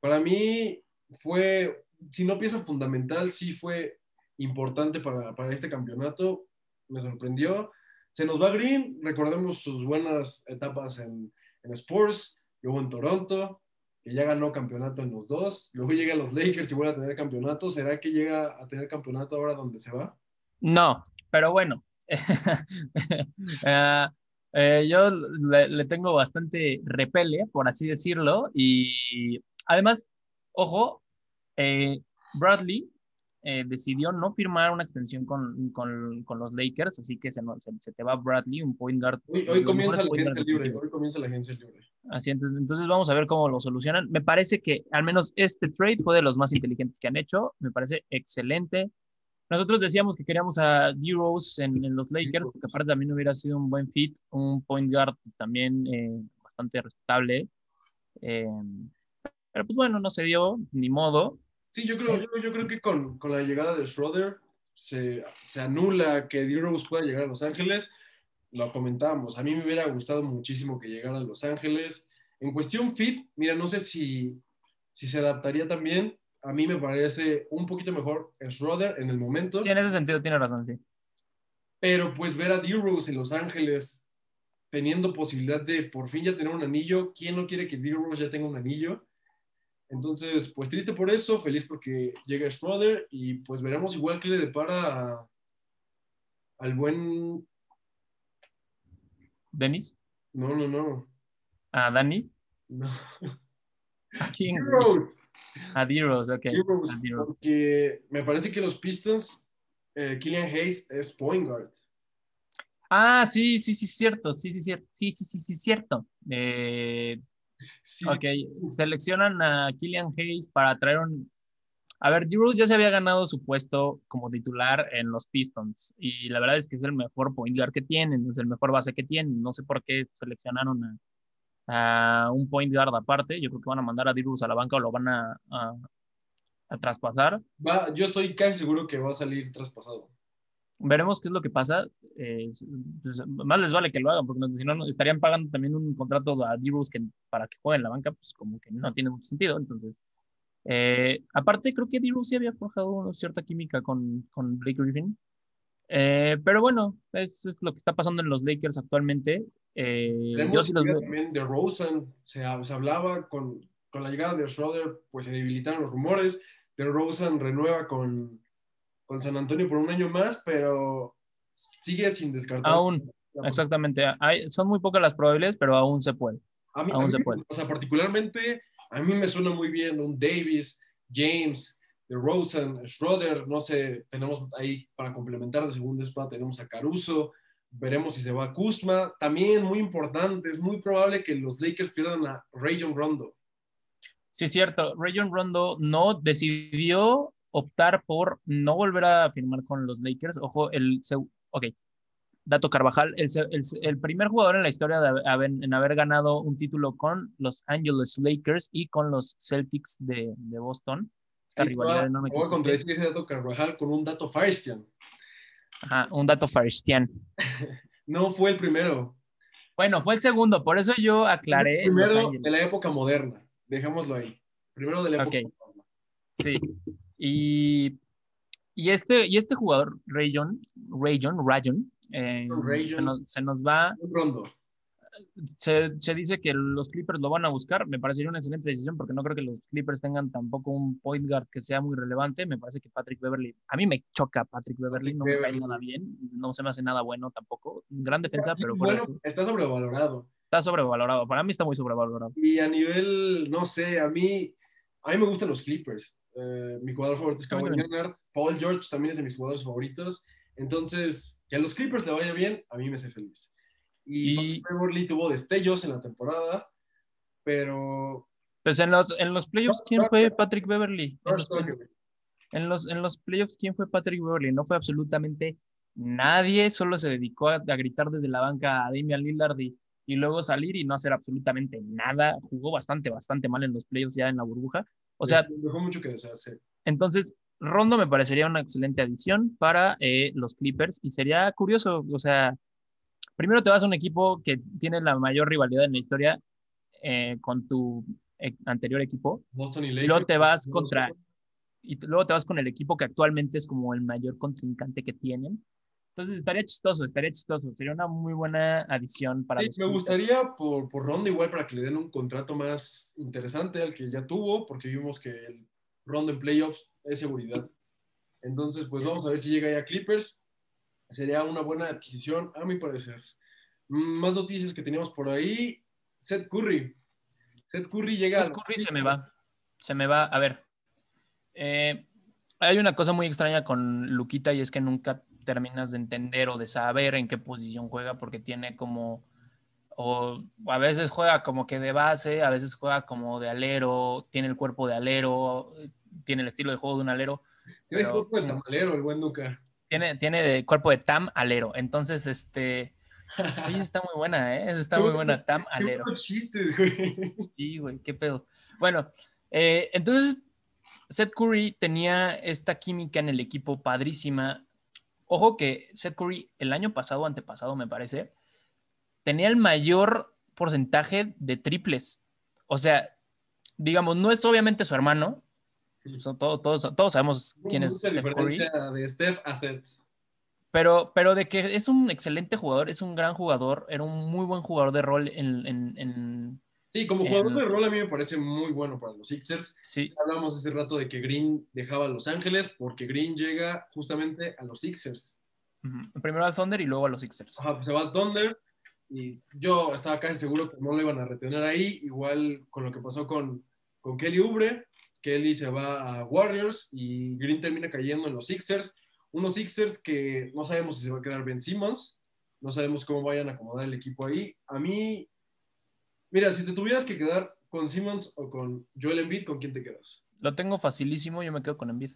para mí fue, si no pieza fundamental, sí fue importante para, para este campeonato. Me sorprendió. Se nos va Green, recordemos sus buenas etapas en, en Spurs, luego en Toronto, que ya ganó campeonato en los dos, luego llega a los Lakers y vuelve a tener campeonato. ¿Será que llega a tener campeonato ahora donde se va? No, pero bueno. Eh, eh, yo le, le tengo bastante repele, por así decirlo. Y además, ojo, eh, Bradley eh, decidió no firmar una extensión con, con, con los Lakers, así que se, se, se te va Bradley, un point guard. Hoy, hoy comienza la agencia libre. Hoy comienza la agencia libre. Así entonces, entonces vamos a ver cómo lo solucionan. Me parece que al menos este trade fue de los más inteligentes que han hecho. Me parece excelente. Nosotros decíamos que queríamos a D-Rose en, en los Lakers, porque aparte también hubiera sido un buen fit, un point guard pues, también eh, bastante respetable. Eh, pero pues bueno, no se dio, ni modo. Sí, yo creo, yo, yo creo que con, con la llegada de Schroeder se, se anula que D-Rose pueda llegar a Los Ángeles. Lo comentábamos. A mí me hubiera gustado muchísimo que llegara a Los Ángeles. En cuestión fit, mira, no sé si, si se adaptaría también a mí me parece un poquito mejor Schroeder en el momento. Sí, en ese sentido tiene razón, sí. Pero pues ver a D-Rose en Los Ángeles teniendo posibilidad de por fin ya tener un anillo, ¿quién no quiere que D-Rose ya tenga un anillo? Entonces, pues triste por eso, feliz porque llega Schroeder y pues veremos igual que le depara al buen... ¿Denis? No, no, no. ¿A Dani? No. ¿A quién? D-Rose. A D-Rose, ok. D-Rose, A D-Rose. porque me parece que los Pistons, eh, Killian Hayes es point guard. Ah, sí, sí, sí, cierto. Sí, sí, cierto. Sí, sí, sí, sí, cierto. Eh, Sí, sí, ok, seleccionan a Killian Hayes para traer un... A ver, D-Rose ya se había ganado su puesto como titular en los Pistons y la verdad es que es el mejor point guard que tienen, es el mejor base que tienen. No sé por qué seleccionaron a, a un point guard aparte. Yo creo que van a mandar a D-Rose a la banca o lo van a, a, a traspasar. va- yo estoy casi seguro que va a salir traspasado. Veremos qué es lo que pasa. Eh, pues, más les vale que lo hagan, porque si no, estarían pagando también un contrato a D-Rose que para que juegue en la banca, pues como que no tiene mucho sentido. Entonces, eh, aparte, creo que D-Rose sí había forjado una cierta química con, con Blake Griffin. Eh, pero bueno, eso es lo que está pasando en los Lakers actualmente. Eh, yo sí los veo- también de Rosen, se, se hablaba con, con la llegada de Schroeder, pues se debilitaron los rumores. De Rosen renueva con, con San Antonio por un año más, pero sigue sin descartar. Aún, exactamente. Hay, son muy pocas las probabilidades, pero aún se puede. A mí, a aún mí se puede. O sea, particularmente, a mí me suena muy bien un Davis, James, de Rosen, Schroeder, no sé, tenemos ahí para complementar de segundo spa, tenemos a Caruso, veremos si se va a Kuzma. También muy importante, es muy probable que los Lakers pierdan a Rayon Rondo. Sí, es cierto. Rayon Rondo no decidió optar por no volver a firmar con los Lakers. Ojo, el. Ok. Dato Carvajal, el, el, el primer jugador en la historia de haber, en haber ganado un título con los Angeles Lakers y con los Celtics de, de Boston. Esta rivalidad enorme voy a contradecir ese dato Carvajal con un dato Firestian. Ajá, un dato faristian. No fue el primero. Bueno, fue el segundo, por eso yo aclaré. el primero de la época moderna. Dejémoslo ahí. Primero de la época Ok. moderna. Sí. Y, y, este, y este jugador, Rayon, Rayon, Rayon, eh. Se, nos, se nos va, Rondo. Se, se dice que los Clippers lo van a buscar. Me parecería una excelente decisión porque no creo que los Clippers tengan tampoco un point guard que sea muy relevante. Me parece que Patrick Beverly, a mí me choca Patrick Beverly, no me cae Beverly. nada bien, no se me hace nada bueno tampoco. Gran defensa, Sí, pero bueno, eso, está sobrevalorado. está sobrevalorado. Para mí está muy sobrevalorado. Y a nivel, no sé, a mí, a mí me gustan los Clippers. Eh, mi jugador favorito es Kawhi. Leonard. Paul George también es de mis jugadores favoritos. Entonces, que a los Clippers le vaya bien, a mí me hace feliz. Y, Y- tuvo destellos en la temporada, pero Pues en los, en los playoffs, ¿quién fue Patrick Beverly? En los En los, en los playoffs, ¿quién fue Patrick Beverly? No fue absolutamente nadie, solo se dedicó a, a gritar desde la banca a Damian Lillard y, y luego salir y no hacer absolutamente nada. Jugó bastante, bastante mal en los playoffs ya en la burbuja. O sea, dejó mucho que desear, sí. entonces Rondo me parecería una excelente adición para eh, los Clippers y sería curioso, o sea, primero te vas a un equipo que tiene la mayor rivalidad en la historia eh, con tu eh, anterior equipo Boston y y Lakers. luego te vas contra y luego te vas con el equipo que actualmente es como el mayor contrincante que tienen. Entonces estaría chistoso, estaría chistoso. Sería una muy buena adición para Sí, los me gustaría por, por Rondo igual para que le den un contrato más interesante al que ya tuvo, porque vimos que el Rondo en playoffs es seguridad. Entonces, pues vamos a ver si llega ya Clippers. Sería una buena adquisición, a mi parecer. Mm, Más noticias que teníamos por ahí. Seth Curry. Seth Curry llega Seth a- Curry se me va. Se me va. A ver. eh, hay una cosa muy extraña con Luquita y es que nunca terminas de entender o de saber en qué posición juega porque tiene como. O a veces juega como que de base, a veces juega como de alero, tiene el cuerpo de alero, tiene el estilo de juego de un alero. Tiene pero- cuerpo de tamalero, el buen Duca. Tiene, tiene de cuerpo de Tam Alero. Entonces, este. Oye, está muy buena, ¿eh? Está muy buena, Tam Qué Alero. buenos chistes, güey. Sí, güey, qué pedo. Bueno, eh, entonces Seth Curry tenía esta química en el equipo padrísima. Ojo que Seth Curry el año pasado, antepasado, me parece, tenía el mayor porcentaje de triples. O sea, digamos, no es obviamente su hermano, todos, todos, todos sabemos quién es Steph Curry. de Steph a Pero, pero de que es un excelente jugador, es un gran jugador, era un muy buen jugador de rol en... en, en sí, como jugador de rol a mí me parece muy bueno para los Sixers. Sí. Hablábamos hace rato de que Green dejaba a Los Ángeles porque Green llega justamente a los Sixers. Primero al Thunder y luego a los Sixers. Ajá, se va al Thunder y yo estaba casi seguro que no lo iban a retener ahí, igual con lo que pasó con, con Kelly Ubre. Kelly se va a Warriors y Green termina cayendo en los Sixers. Unos Sixers que no sabemos si se va a quedar Ben Simmons, no sabemos cómo vayan a acomodar el equipo ahí. A mí, mira, si te tuvieras que quedar con Simmons o con Joel Embiid, ¿con quién te quedas? Lo tengo facilísimo, yo me quedo con Embiid.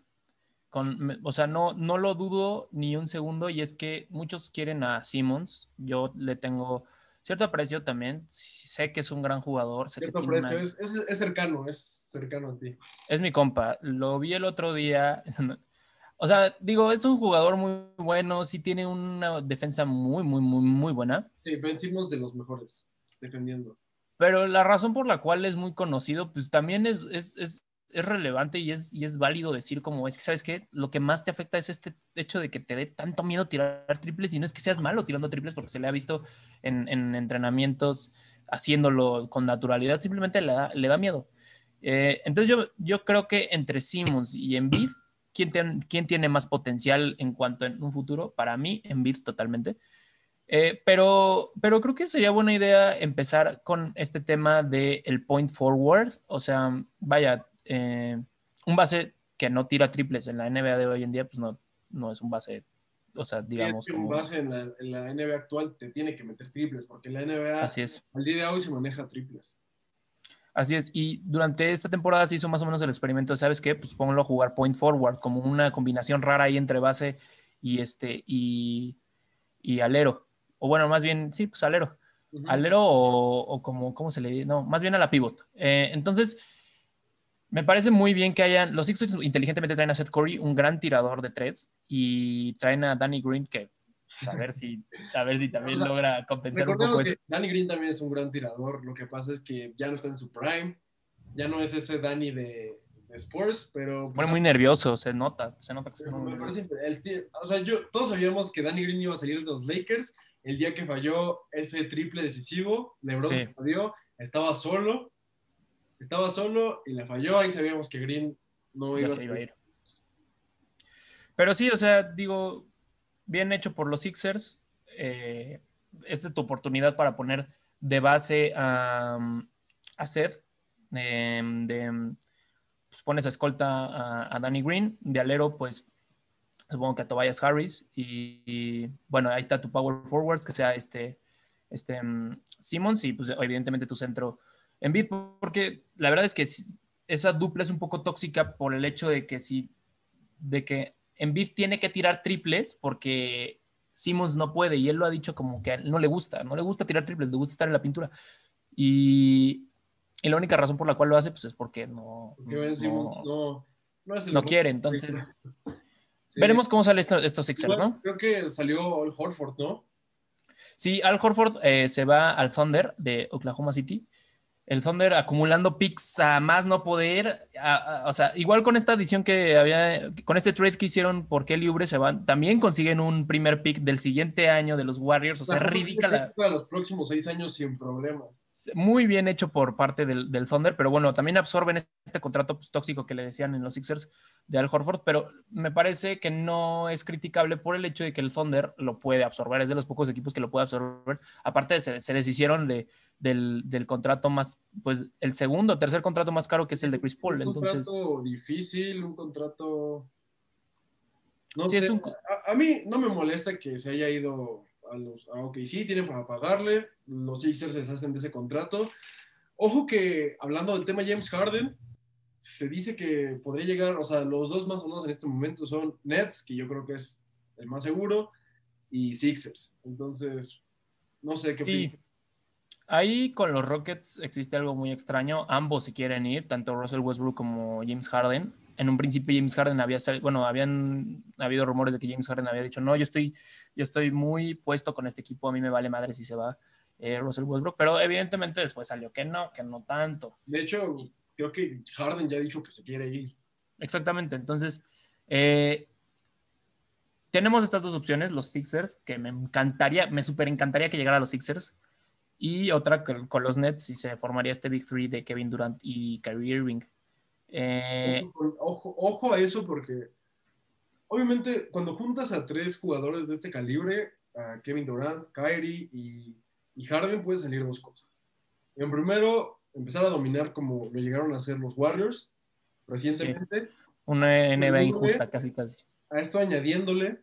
Con, o sea, no, no lo dudo ni un segundo y es que muchos quieren a Simmons. Yo le tengo cierto aprecio también. Sé que es un gran jugador. cierto aprecio, es, cercano, es cercano a ti. Es mi compa. Lo vi el otro día. O sea, digo, es un jugador muy bueno, sí tiene una defensa muy, muy, muy, muy buena. Sí, vencimos de los mejores, defendiendo. Pero la razón por la cual es muy conocido, pues también es, es es relevante y es, y es válido decir como es que, ¿sabes qué? Lo que más te afecta es este hecho de que te dé tanto miedo tirar triples y no es que seas malo tirando triples porque se le ha visto en, entrenamientos haciéndolo con naturalidad, simplemente le da, le da miedo. Eh, entonces yo, yo creo que entre Simmons y Embiid, ¿quién, ¿quién tiene más potencial en cuanto en un futuro? Para mí, Embiid totalmente. Eh, pero, pero creo que sería buena idea empezar con este tema del el point forward. O sea, vaya, eh, un base que no tira triples en la NBA de hoy en día, pues no, no es un base, o sea, digamos. un base en la, NBA actual te tiene que meter triples, porque en la NBA Así es. al día de hoy se maneja triples. Así es, y durante esta temporada se hizo más o menos el experimento, ¿sabes qué? Pues póngalo a jugar point forward, como una combinación rara ahí entre base y este y, y alero. O bueno, más bien, sí, pues alero. Alero o, como, ¿cómo se le dice? No, más bien a la pivot. Eh, entonces, me parece muy bien que hayan. Los Sixers inteligentemente traen a Seth Curry, un gran tirador de tres, y traen a Danny Green, que a ver si, a ver si también logra compensar un poco eso. Danny Green también es un gran tirador. Lo que pasa es que ya no está en su prime. Ya no es ese Danny de, de Spurs, pero. Pues, muy nervioso, se nota. Se nota que se muy O sea, yo, todos sabíamos que Danny Green iba a salir de los Lakers el día que falló ese triple decisivo. LeBron sí. estaba solo estaba solo y le falló. Ahí sabíamos que Green no iba, a ir. Pero sí, o sea, digo, bien hecho por los Sixers. Eh, esta es tu oportunidad para poner de base a, a Seth. de, pues pones a escolta a, Danny Green. De alero, pues supongo que a Tobias Harris. Y, bueno, ahí está tu power forward, que sea este, este mm, Simmons. Y pues evidentemente tu centro en Bid, porque la verdad es que esa dupla es un poco tóxica por el hecho de que si de que tiene que tirar triples porque Simmons no puede y él lo ha dicho como que no le gusta, no le gusta tirar triples, le gusta estar en la pintura. Y, la única razón por la cual lo hace pues es porque no, no, quiere, entonces veremos cómo salen estos, Sixers, ¿no? Creo que salió Al Horford, ¿no? Sí, Al Horford eh, se va al Thunder de Oklahoma City el Thunder acumulando picks a más no poder. o sea, igual con esta edición que había, con este trade que hicieron por Kelly Ubre, se van, también consiguen un primer pick del siguiente año de los Warriors. O sea, ridícula. los próximos seis años sin problema muy bien hecho por parte del, del, Thunder, pero bueno, también absorben este contrato pues, tóxico que le decían en los Sixers de Al Horford, pero me parece que no es criticable por el hecho de que el Thunder lo puede absorber, es de los pocos equipos que lo puede absorber. Aparte, se, se deshicieron de, del, del, contrato más, pues el segundo tercer contrato más caro que es el de Chris Paul. Un entonces... contrato difícil, un contrato... No sé, a, a mí no me molesta que se haya ido a los a sí tienen para pagarle, los Sixers se deshacen de ese contrato. Ojo que hablando del tema James Harden, se dice que podría llegar, o sea, los dos más o menos en este momento son Nets, que yo creo que es el más seguro, y Sixers. Entonces, no sé qué sí. Ahí con los Rockets existe algo muy extraño. Ambos se quieren ir, tanto Russell Westbrook como James Harden en un principio James Harden había bueno, habían habido rumores de que James Harden había dicho, no, yo estoy, yo estoy muy puesto con este equipo, a mí me vale madre si se va eh, Russell Westbrook, pero evidentemente después salió que no, que no tanto. De hecho, creo que Harden ya dijo que se quiere ir. Exactamente. Entonces, eh, tenemos estas dos opciones, los Sixers, que me encantaría, me súper encantaría que llegara a los Sixers. Y otra con, los Nets, si se formaría este Big Three de Kevin Durant y Kyrie Irving. Eh, ojo, ojo, a eso porque obviamente cuando juntas a tres jugadores de este calibre, a Kevin Durant, Kyrie y, y Harden, pueden salir dos cosas. En primero, empezar a dominar como lo llegaron a hacer los Warriors recientemente. Una NBA injusta, casi, casi. A esto añadiéndole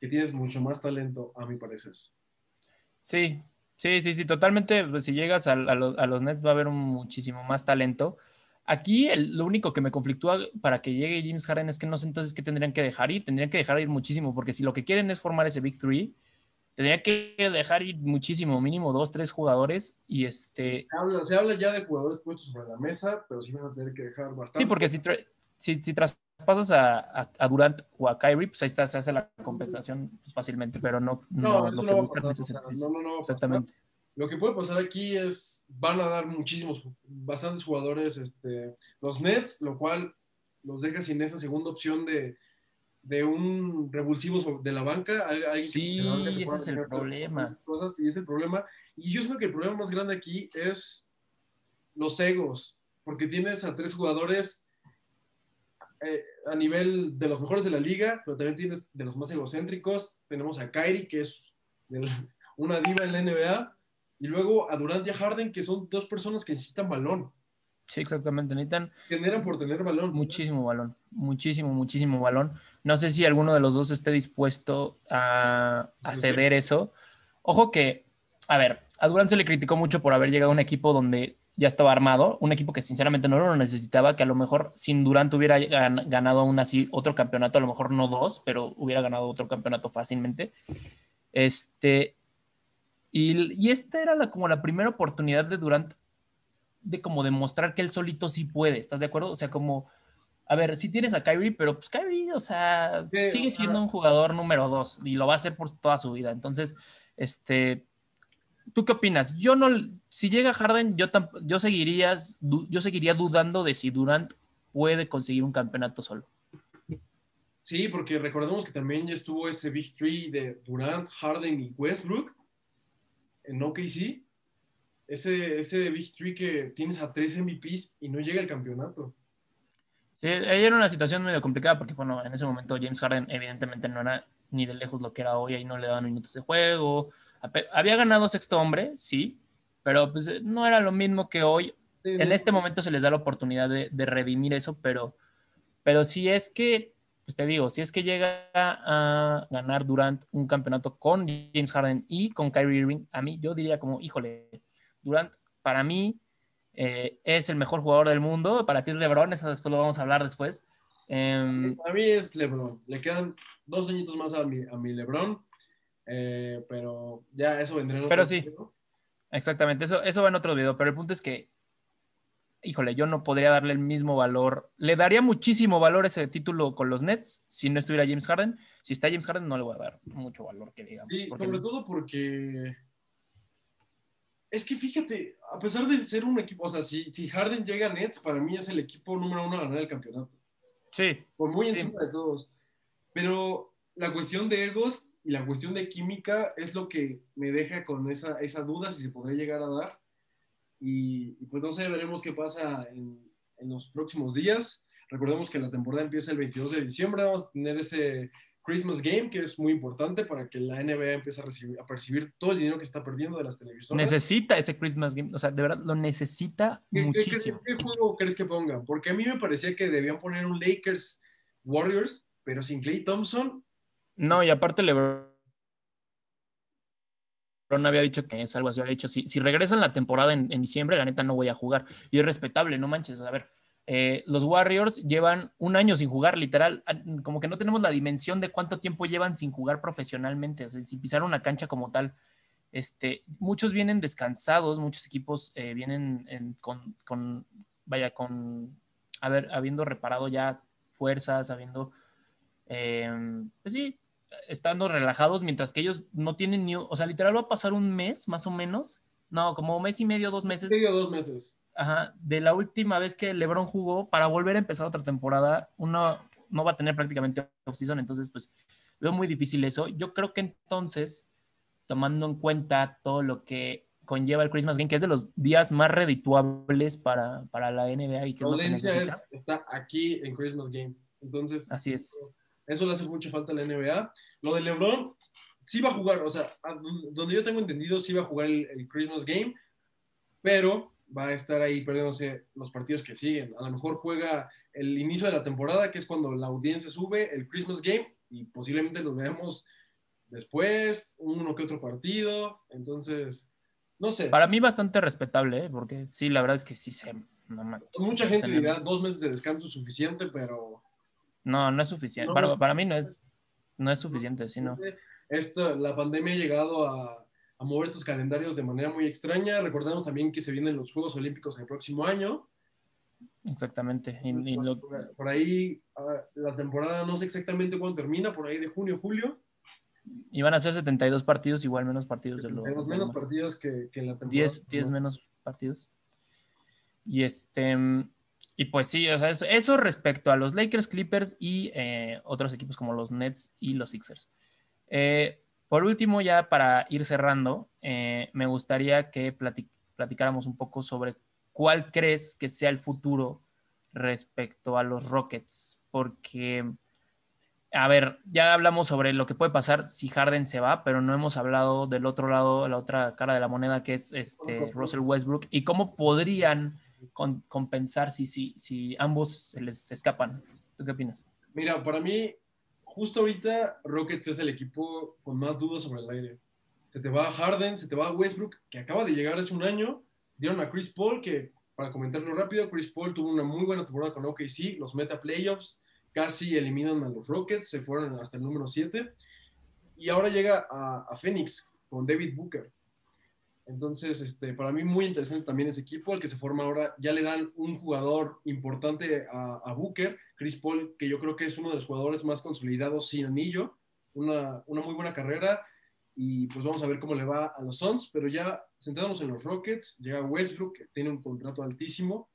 que tienes mucho más talento, a mi parecer. Sí, sí, sí, sí, totalmente. Pues, si llegas a, los, Nets va a haber muchísimo más talento. Aquí lo único que me conflictúa para que llegue James Harden es que no sé entonces qué tendrían que dejar ir. Tendrían que dejar ir muchísimo, porque si lo que quieren es formar ese Big Three, tendría que dejar ir muchísimo, mínimo dos, tres jugadores y este... Se habla, ya de jugadores puestos sobre la mesa, pero sí van a tener que dejar bastante. Sí, porque si, si, si traspasas a, a, Durant o a Kyrie, pues ahí está, se hace la compensación pues, fácilmente, pero no, no, lo que no, no, no, Exactamente. Lo que puede pasar aquí es, van a dar muchísimos, bastantes jugadores, este, los Nets, lo cual los deja sin esa segunda opción de, de un revulsivo de la banca. sí, ese es el problema. y es el problema. Y yo creo que el problema más grande aquí es los egos, porque tienes a tres jugadores eh, a nivel de los mejores de la liga, pero también tienes de los más egocéntricos. Tenemos a Kyrie, que es una diva en la NBA, y luego a Durant y a Harden, que son dos personas que necesitan balón. Sí, exactamente. Necesitan. Generan por tener balón. Muchísimo balón. Muchísimo, muchísimo balón. No sé si alguno de los dos esté dispuesto a, ceder eso. Ojo que, a ver, a Durant se le criticó mucho por haber llegado a un equipo donde ya estaba armado, un equipo que sinceramente no lo necesitaba, que a lo mejor sin Durant hubiera ganado aún así otro campeonato, a lo mejor no dos, pero hubiera ganado otro campeonato fácilmente. Este, y, y esta era la, como la primera oportunidad de Durant de como demostrar que él solito sí puede, ¿estás de acuerdo? O sea, como, a ver, sí tienes a Kyrie, pero pues Kyrie, o sea, sigue siendo un jugador número dos y lo va a hacer por toda su vida. Entonces, este, ¿tú qué opinas? Yo no, si llega Harden, yo, yo, seguiría, yo seguiría dudando de si Durant puede conseguir un campeonato solo. Sí, porque recordemos que también ya estuvo ese Big Three de Durant, Harden y Westbrook en OKC ese, ese Big Three que tienes a tres MVPs y no llega el campeonato. Sí, era una situación medio complicada porque, bueno, en ese momento James Harden evidentemente no era ni de lejos lo que era hoy, ahí no le daban minutos de juego. Había ganado sexto hombre, sí, pero pues no era lo mismo que hoy. en este momento se les da la oportunidad de, de, redimir eso, pero, pero si es que, pues te digo, si es que llega a ganar Durant un campeonato con James Harden y con Kyrie Irving, a mí yo diría como, híjole, Durant, para mí, eh, es el mejor jugador del mundo. Para ti es LeBron, eso después lo vamos a hablar después. Em, para mí es LeBron. Le quedan dos añitos más a mi, a mi LeBron. Eh, pero ya eso vendrá en Pero sí, exactamente. Eso, eso va en otro video. Pero el punto es que, híjole, yo no podría darle el mismo valor. Le daría muchísimo valor ese título con los Nets si no estuviera James Harden. Si está James Harden, no le voy a dar mucho valor, que digamos. Sí, sobre todo porque es que fíjate, a pesar de ser un equipo, o sea, si, si Harden llega a Nets, para mí es el equipo número uno a ganar el campeonato. Sí. Por muy encima de todos. Pero la cuestión de egos y la cuestión de química es lo que me deja con esa, esa duda si se podría llegar a dar. Y, pues no sé, veremos qué pasa en, en los próximos días. Recordemos que la temporada empieza el 22 de diciembre, vamos a tener ese Christmas Game, que es muy importante para que la NBA empiece a, recibir, a percibir todo el dinero que está perdiendo de las televisoras. Necesita ese Christmas Game, o sea, de verdad lo necesita muchísimo. ¿qué, juego crees que pongan? Porque a mí me parecía que debían poner un Lakers Warriors, pero sin Clay Thompson. No, y aparte LeBron había dicho que es algo así, había dicho, si, si regresan la temporada en, en diciembre, la neta no voy a jugar. Y es respetable, no manches, a ver eh, los Warriors llevan un año sin jugar, literal, como que no tenemos la dimensión de cuánto tiempo llevan sin jugar profesionalmente, o sea, sin pisar una cancha como tal. Este, muchos vienen descansados, muchos equipos eh, vienen con, vaya, con, haber, habiendo reparado ya fuerzas, habiendo, em, pues sí, estando relajados, mientras que ellos no tienen ni, o sea, literal va a pasar un mes, más o menos, no, como un mes y medio, dos meses. Medio, dos meses ajá, de la última vez que LeBron jugó para volver a empezar otra temporada, uno no va a tener prácticamente off-season, entonces pues veo muy difícil eso. Yo creo que entonces, tomando en cuenta todo lo que conlleva el Christmas Game, que es de los días más redituables para, para la NBA y que la audiencia está aquí en Christmas Game. Entonces, así es. Eso le hace mucha falta a la NBA. Lo de LeBron, sí va a jugar, o sea, donde yo tengo entendido, sí va a jugar el, Christmas Game, pero va a estar ahí perdiéndose los partidos que siguen. A lo mejor juega el inicio de la temporada, que es cuando la audiencia sube, el Christmas Game, y posiblemente los veamos después, uno que otro partido. Entonces, no sé. Para mí bastante respetable, ¿eh? porque sí, la verdad es que sí se... Mucha gente dirá dos meses de descanso suficiente, pero... No, no es suficiente. para, para, mí no es, no es suficiente, sino... La pandemia ha llegado a, a, mover estos calendarios de manera muy extraña. Recordemos también que se vienen los Juegos Olímpicos el próximo año. Exactamente. por, ahí ah, la temporada no sé exactamente cuándo termina, por ahí de junio, julio. Y van a ser 72 partidos, igual menos partidos de menos partidos que, que, en la temporada. 10, 10 menos partidos. Y este y pues sí, o sea, eso, respecto a los Lakers, Clippers y eh, otros equipos como los Nets y los Sixers. Eh, por último, ya para ir cerrando, eh, me gustaría que platicáramos un poco sobre cuál crees que sea el futuro respecto a los Rockets, porque, a ver, ya hablamos sobre lo que puede pasar si Harden se va, pero no hemos hablado del otro lado, la otra cara de la moneda, que es este Russell Westbrook, y cómo podrían compensar si, si, si ambos se les escapan. ¿Tú qué opinas? Mira, para mí, justo ahorita Rockets es el equipo con más dudas sobre el aire. Se te va Harden, se te va Westbrook, que acaba de llegar hace un año. Dieron a Chris Paul, que para comentarlo rápido, Chris Paul tuvo una muy buena temporada con OKC, los meta playoffs, casi eliminan a los Rockets, se fueron hasta el número 7. Y ahora llega a, a Phoenix con David Booker. Entonces, este, para mí muy interesante también ese equipo, el que se forma ahora, ya le dan un jugador importante a, Booker, Chris Paul, que yo creo que es uno de los jugadores más consolidados sin anillo, una, muy buena carrera, y pues vamos a ver cómo le va a los Suns, pero ya sentándonos en los Rockets, llega Westbrook, que tiene un contrato altísimo.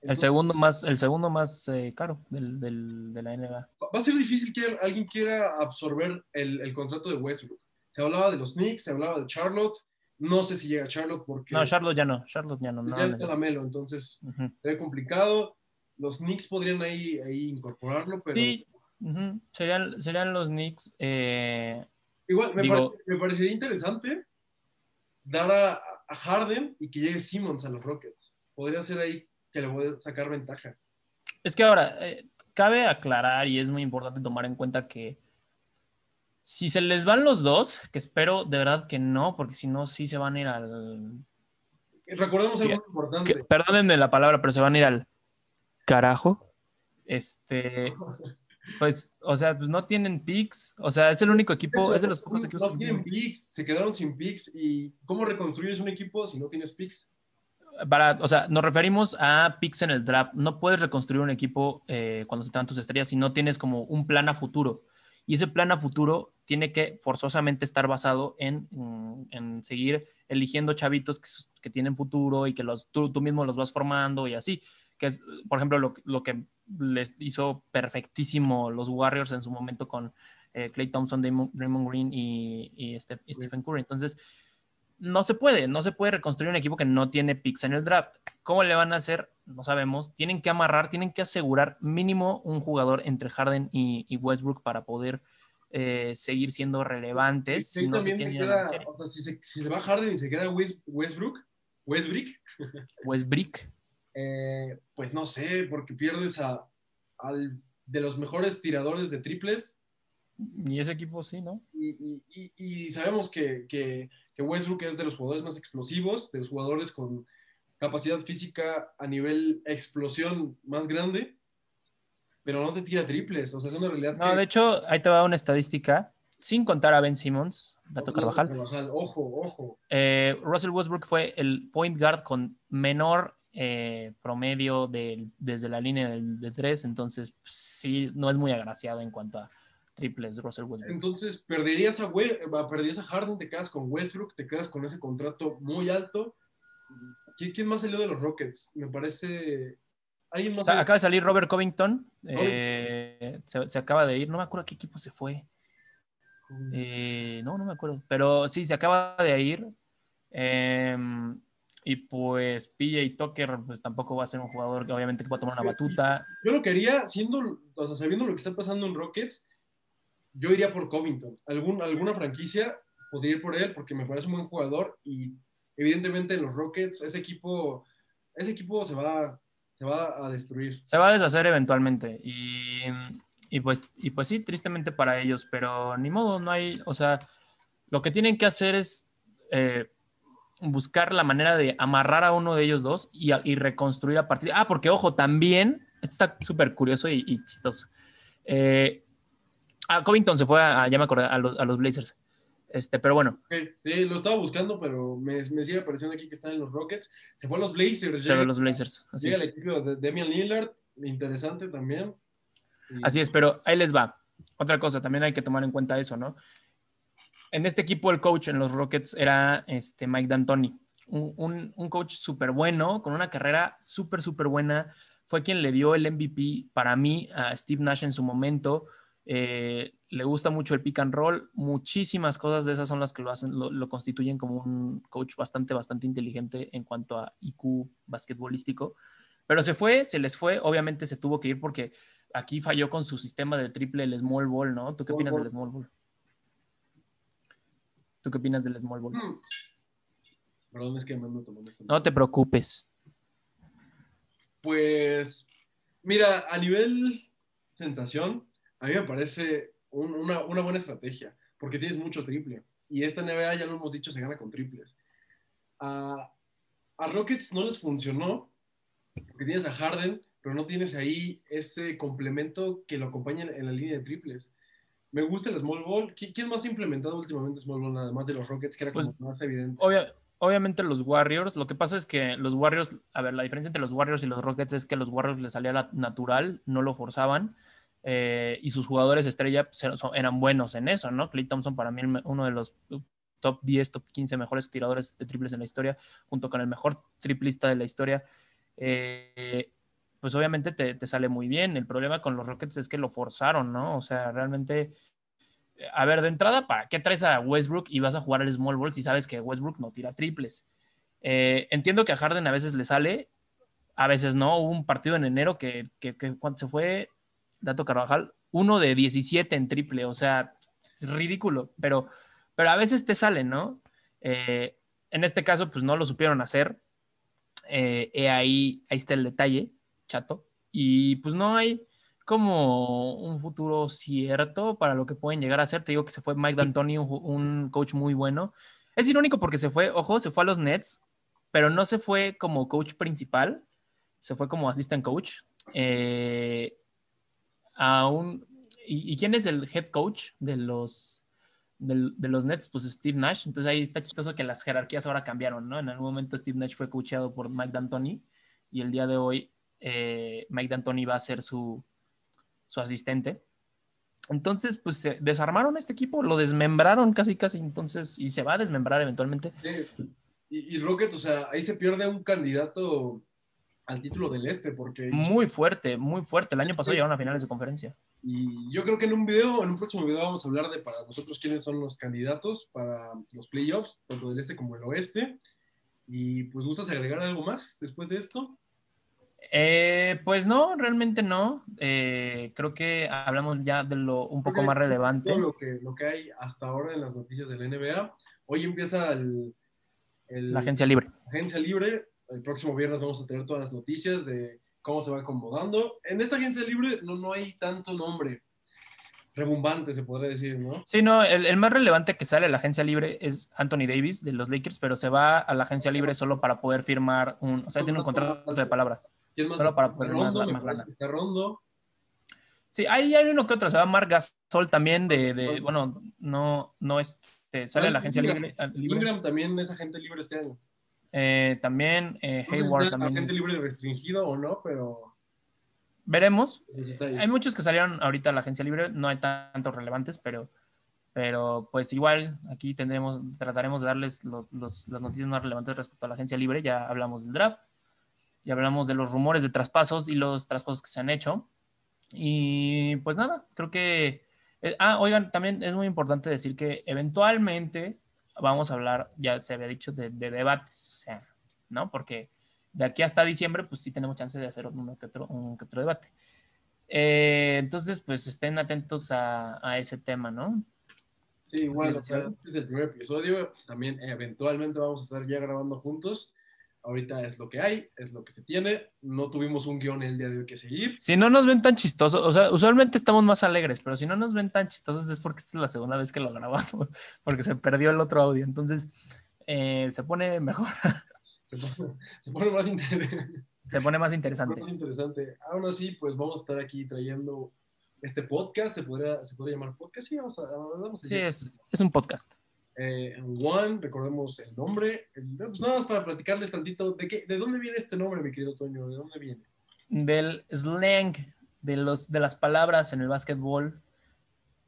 el segundo más, el segundo más eh, caro del, de la NBA. Va a ser difícil que alguien quiera absorber el, el contrato de Westbrook. Se hablaba de los Knicks, se hablaba de Charlotte, no sé si llega Charlotte porque. No, Charlotte ya no. Charlotte ya no. ya está la Melo, entonces es complicado. Los Knicks podrían ahí, ahí incorporarlo, pero. Sí, serían, serían los Knicks. Eh, Igual, me, parecería interesante dar a, Harden y que llegue Simmons a los Rockets. Podría ser ahí que le voy a sacar ventaja. Es que ahora, eh, cabe aclarar y es muy importante tomar en cuenta que si se les van los dos, que espero de verdad que no, porque si no, sí se van a ir al. Recordemos algo importante. perdónenme la palabra, pero se van a ir al carajo. Este. Pues, o sea, pues no tienen picks. O sea, es el único equipo, es de los pocos equipos. No tienen picks, se quedaron sin picks. ¿Y cómo reconstruyes un equipo si no tienes picks? Para, o sea, nos referimos a picks en el draft. No puedes reconstruir un equipo eh, cuando se te dan tus estrellas si no tienes como un plan a futuro. Y ese plan a futuro tiene que forzosamente estar basado en, en, seguir eligiendo chavitos que, que, tienen futuro y que los, tú, tú, mismo los vas formando y así. Que es, por ejemplo, lo, lo que les hizo perfectísimo los Warriors en su momento con Clay eh, Thompson, Raymond Green y, y, Stephen Curry. Entonces, no se puede, no se puede reconstruir un equipo que no tiene picks en el draft. ¿Cómo le van a hacer? No sabemos. Tienen que amarrar, tienen que asegurar mínimo un jugador entre Harden y, Westbrook para poder eh, seguir siendo relevantes. si, se va Harden y se queda Westbrook, Westbrook, Westbrook, eh, pues no sé, porque pierdes a, al de los mejores tiradores de triples. Y ese equipo sí, ¿no? Y, sabemos que que Westbrook es de los jugadores más explosivos, de los jugadores con capacidad física a nivel explosión más grande, pero no te tira triples, o sea, es una realidad. No, de hecho, ahí te va una estadística, sin contar a Ben Simmons, Dato Carvajal. Ojo, ojo. Eh, Russell Westbrook fue el point guard con menor eh, promedio desde la línea de tres, entonces sí, no es muy agraciado en cuanto a triples Russell Westbrook. Entonces, perderías a, perderías a Harden, te quedas con Westbrook, te quedas con ese contrato muy alto. ¿Quién, más salió de los Rockets? Me parece. ¿Alguien más? acaba de salir Robert Covington. Eh, se, acaba de ir. No me acuerdo a qué equipo se fue. Eh, no, no me acuerdo. Pero sí, se acaba de ir. Em, y pues PJ Tucker pues tampoco va a ser un jugador que obviamente va a tomar una batuta. Yo lo quería, siendo, o sea, sabiendo lo que está pasando en Rockets, yo iría por Covington. Alguna franquicia podría ir por él porque me parece un buen jugador y evidentemente en los Rockets ese equipo, ese equipo se va, se va a destruir. Se va a deshacer eventualmente y, y, pues, y pues sí, tristemente para ellos, pero ni modo, no hay, o sea, lo que tienen que hacer es... Eh, buscar la manera de amarrar a uno de ellos dos y, reconstruir a partir. Ah, porque ojo, también, está súper curioso y, chistoso. Eh, ah, Covington se fue a, ya me acordé, a los, Blazers. Este, pero bueno. sí, lo estaba buscando, pero me, sigue apareciendo aquí que están en los Rockets. Se fue a los Blazers. Se fue a los Blazers. Así llega el equipo de Damian Lillard, interesante también. Así es, pero ahí les va. Otra cosa, también hay que tomar en cuenta eso, ¿no? en este equipo el coach en los Rockets era este Mike D'Antoni, un, coach súper bueno, con una carrera súper, súper buena. Fue quien le dio el MVP para mí a Steve Nash en su momento. Eh, le gusta mucho el pick and roll. Muchísimas cosas de esas son las que lo hacen, lo, constituyen como un coach bastante, bastante inteligente en cuanto a IQ basquetbolístico. Pero se fue, se les fue. Obviamente se tuvo que ir porque aquí falló con su sistema de triple, el small ball, ¿no? ¿Tú qué opinas del small ball? ¿Tú qué opinas del small ball? Hmm. Perdón, es que me No te preocupes. Pues, mira, a nivel sensación, a mí me parece una, buena estrategia, porque tienes mucho triple. Y esta NBA, ya lo hemos dicho, se gana con triples. A, Rockets no les funcionó, porque tienes a Harden, pero no tienes ahí ese complemento que lo acompaña en la línea de triples me gusta el small ball. ¿Quién más ha implementado últimamente small ball, además de los Rockets, que era como pues, más evidente? obviamente los Warriors. Lo que pasa es que los Warriors, a ver, la diferencia entre los Warriors y los Rockets es que los Warriors les salía natural, no lo forzaban. Eh, y sus jugadores estrella pues, eran buenos en eso, ¿no? Clay Thompson para mí uno de los top 10, top 15 mejores tiradores de triples en la historia, junto con el mejor triplista de la historia. Eh, pues obviamente te, sale muy bien. El problema con los Rockets es que lo forzaron, ¿no? O sea, realmente, eh, a ver, de entrada, ¿para qué traes a Westbrook y vas a jugar al small ball si sabes que Westbrook no tira triples? Entiendo que a Harden a veces le sale, a veces no. Hubo un partido en enero que, que, cuando se fue, Dato Carvajal, uno de 17 en triple, o sea, es ridículo, pero, pero a veces te sale, ¿no? Eh, en este caso, pues no lo supieron hacer. ahí, ahí está el detalle chato. Y pues no hay como un futuro cierto para lo que pueden llegar a ser. Te digo que se fue Mike D'Antoni, un, coach muy bueno. Es irónico porque se fue, ojo, se fue a los Nets, pero no se fue como coach principal, se fue como assistant coach. Eh, ¿y, quién es el head coach de los, de, los Nets? Pues Steve Nash. Entonces ahí está chistoso que las jerarquías ahora cambiaron, ¿no? En algún momento Steve Nash fue coachado por Mike D'Antoni y el día de hoy eh, Mike D'Antoni va a ser su, asistente. Entonces, pues desarmaron este equipo, lo desmembraron casi, casi, entonces, y se va a desmembrar eventualmente. Y, Rocket, o sea, ahí se pierde un candidato al título del este, porque... Muy fuerte, muy fuerte. El año pasado llegaron a finales de conferencia. Y yo creo que en un video, en un próximo video vamos a hablar de para nosotros quiénes son los candidatos para los playoffs, tanto del este como del oeste. Y pues, ¿gustas agregar algo más después de esto? Eh, pues no, realmente no. Eh, creo que hablamos ya de lo un poco más relevante. lo que, lo que hay hasta ahora en las noticias del NBA. Hoy empieza el, la agencia libre. Agencia libre. El próximo viernes vamos a tener todas las noticias de cómo se va acomodando. En esta agencia libre no, no hay tanto nombre rebumbante, se podría decir, ¿no? Sí, no, el, el, más relevante que sale a la agencia libre es Anthony Davis de los Lakers, pero se va a la agencia libre solo para poder firmar un, o sea, tiene un contrato de palabra. Solo para poder rondo, más, Está rondo. Sí, hay, hay uno que otro, se va Mark Gasol también de, de bueno, no, no este, sale a la agencia libre, Ingram también es agente libre este año. Eh, también eh, Hayward también. Agente libre restringido o no, pero... Veremos. Hay muchos que salieron ahorita a la agencia libre, no hay tantos relevantes, pero, Pero pues igual aquí tendremos, trataremos de darles las noticias más relevantes respecto a la agencia libre. Ya hablamos del draft, ya hablamos de los rumores de traspasos y los traspasos que se han hecho. Y pues nada, creo que... eh, ah, oigan, también es muy importante decir que eventualmente vamos a hablar, ya se había dicho, de, de debates, o sea, ¿no? Porque de aquí hasta diciembre, pues sí tenemos chance de hacer uno que otro, un que otro debate. Eh, entonces, pues estén atentos a, a ese tema, ¿no? Sí, igual, Sí, o sea, sí. este es el primer episodio. También eventualmente vamos a estar ya grabando juntos. Ahorita es lo que hay, es lo que se tiene. No tuvimos un guion el día de hoy que seguir. Si no nos ven tan chistosos, o sea, usualmente estamos más alegres, pero si no nos ven tan chistosos es porque esta es la segunda vez que lo grabamos, porque se perdió el otro audio. Entonces, eh, se pone mejor, Se pone, se pone más, inter- se pone más interesante. más interesante. Aún así, pues vamos a estar aquí trayendo este podcast. ¿Se podría, se podría llamar podcast? Sí, vamos a, vamos a Sí, es, es un podcast. Eh, One, recordemos el nombre. El- pues nada más para platicarles tantito de, qué, de dónde viene este nombre, mi querido Toño. ¿De dónde viene? Del slang, de, los, de las palabras en el básquetbol,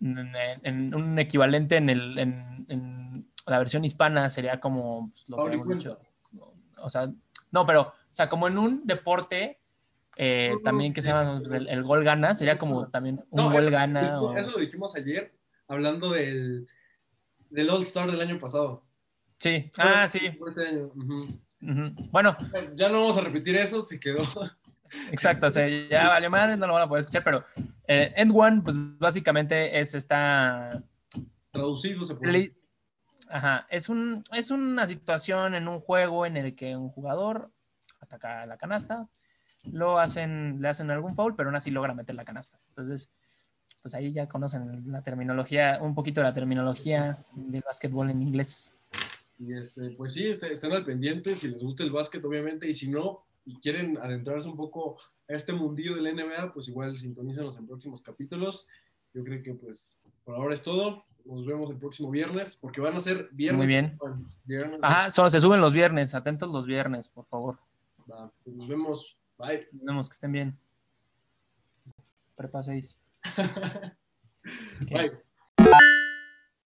en, en un equivalente en, el, en, en la versión hispana sería como pues, lo que hemos dicho. O sea, no, pero, o sea, como en un deporte eh, No, también que se llama pues, el, el gol gana, sería como también un No, gol eso, gana. eso- o- eso lo dijimos ayer, hablando del, del All Star del año pasado. Sí, ah, sí. Este año. Bueno, Ya no vamos a repetir eso, se quedó. exacto, o sea, ya vale madre, no lo van a poder escuchar, pero eh, End One, pues básicamente es esta Traducido se puede. Ajá, es, un, es una situación en un juego en el que un jugador ataca la canasta, lo hacen, le hacen algún foul, pero aún así logra meter la canasta. Entonces, pues ahí ya conocen la terminología, un poquito de la terminología del básquetbol en inglés. Y este, pues sí, este, estén al pendiente si les gusta el básquet, obviamente, y si no, y quieren adentrarse un poco a este mundillo de la NBA, pues igual sintonízanos en próximos capítulos. Yo creo que pues por ahora es todo. Nos vemos el próximo viernes, porque van a ser viernes. Muy bien. Viernes. Ajá, solo se suben los viernes, atentos los viernes, por favor. Va, pues nos vemos. Bye. Nos vemos, que estén bien. Prepa 6. Bye.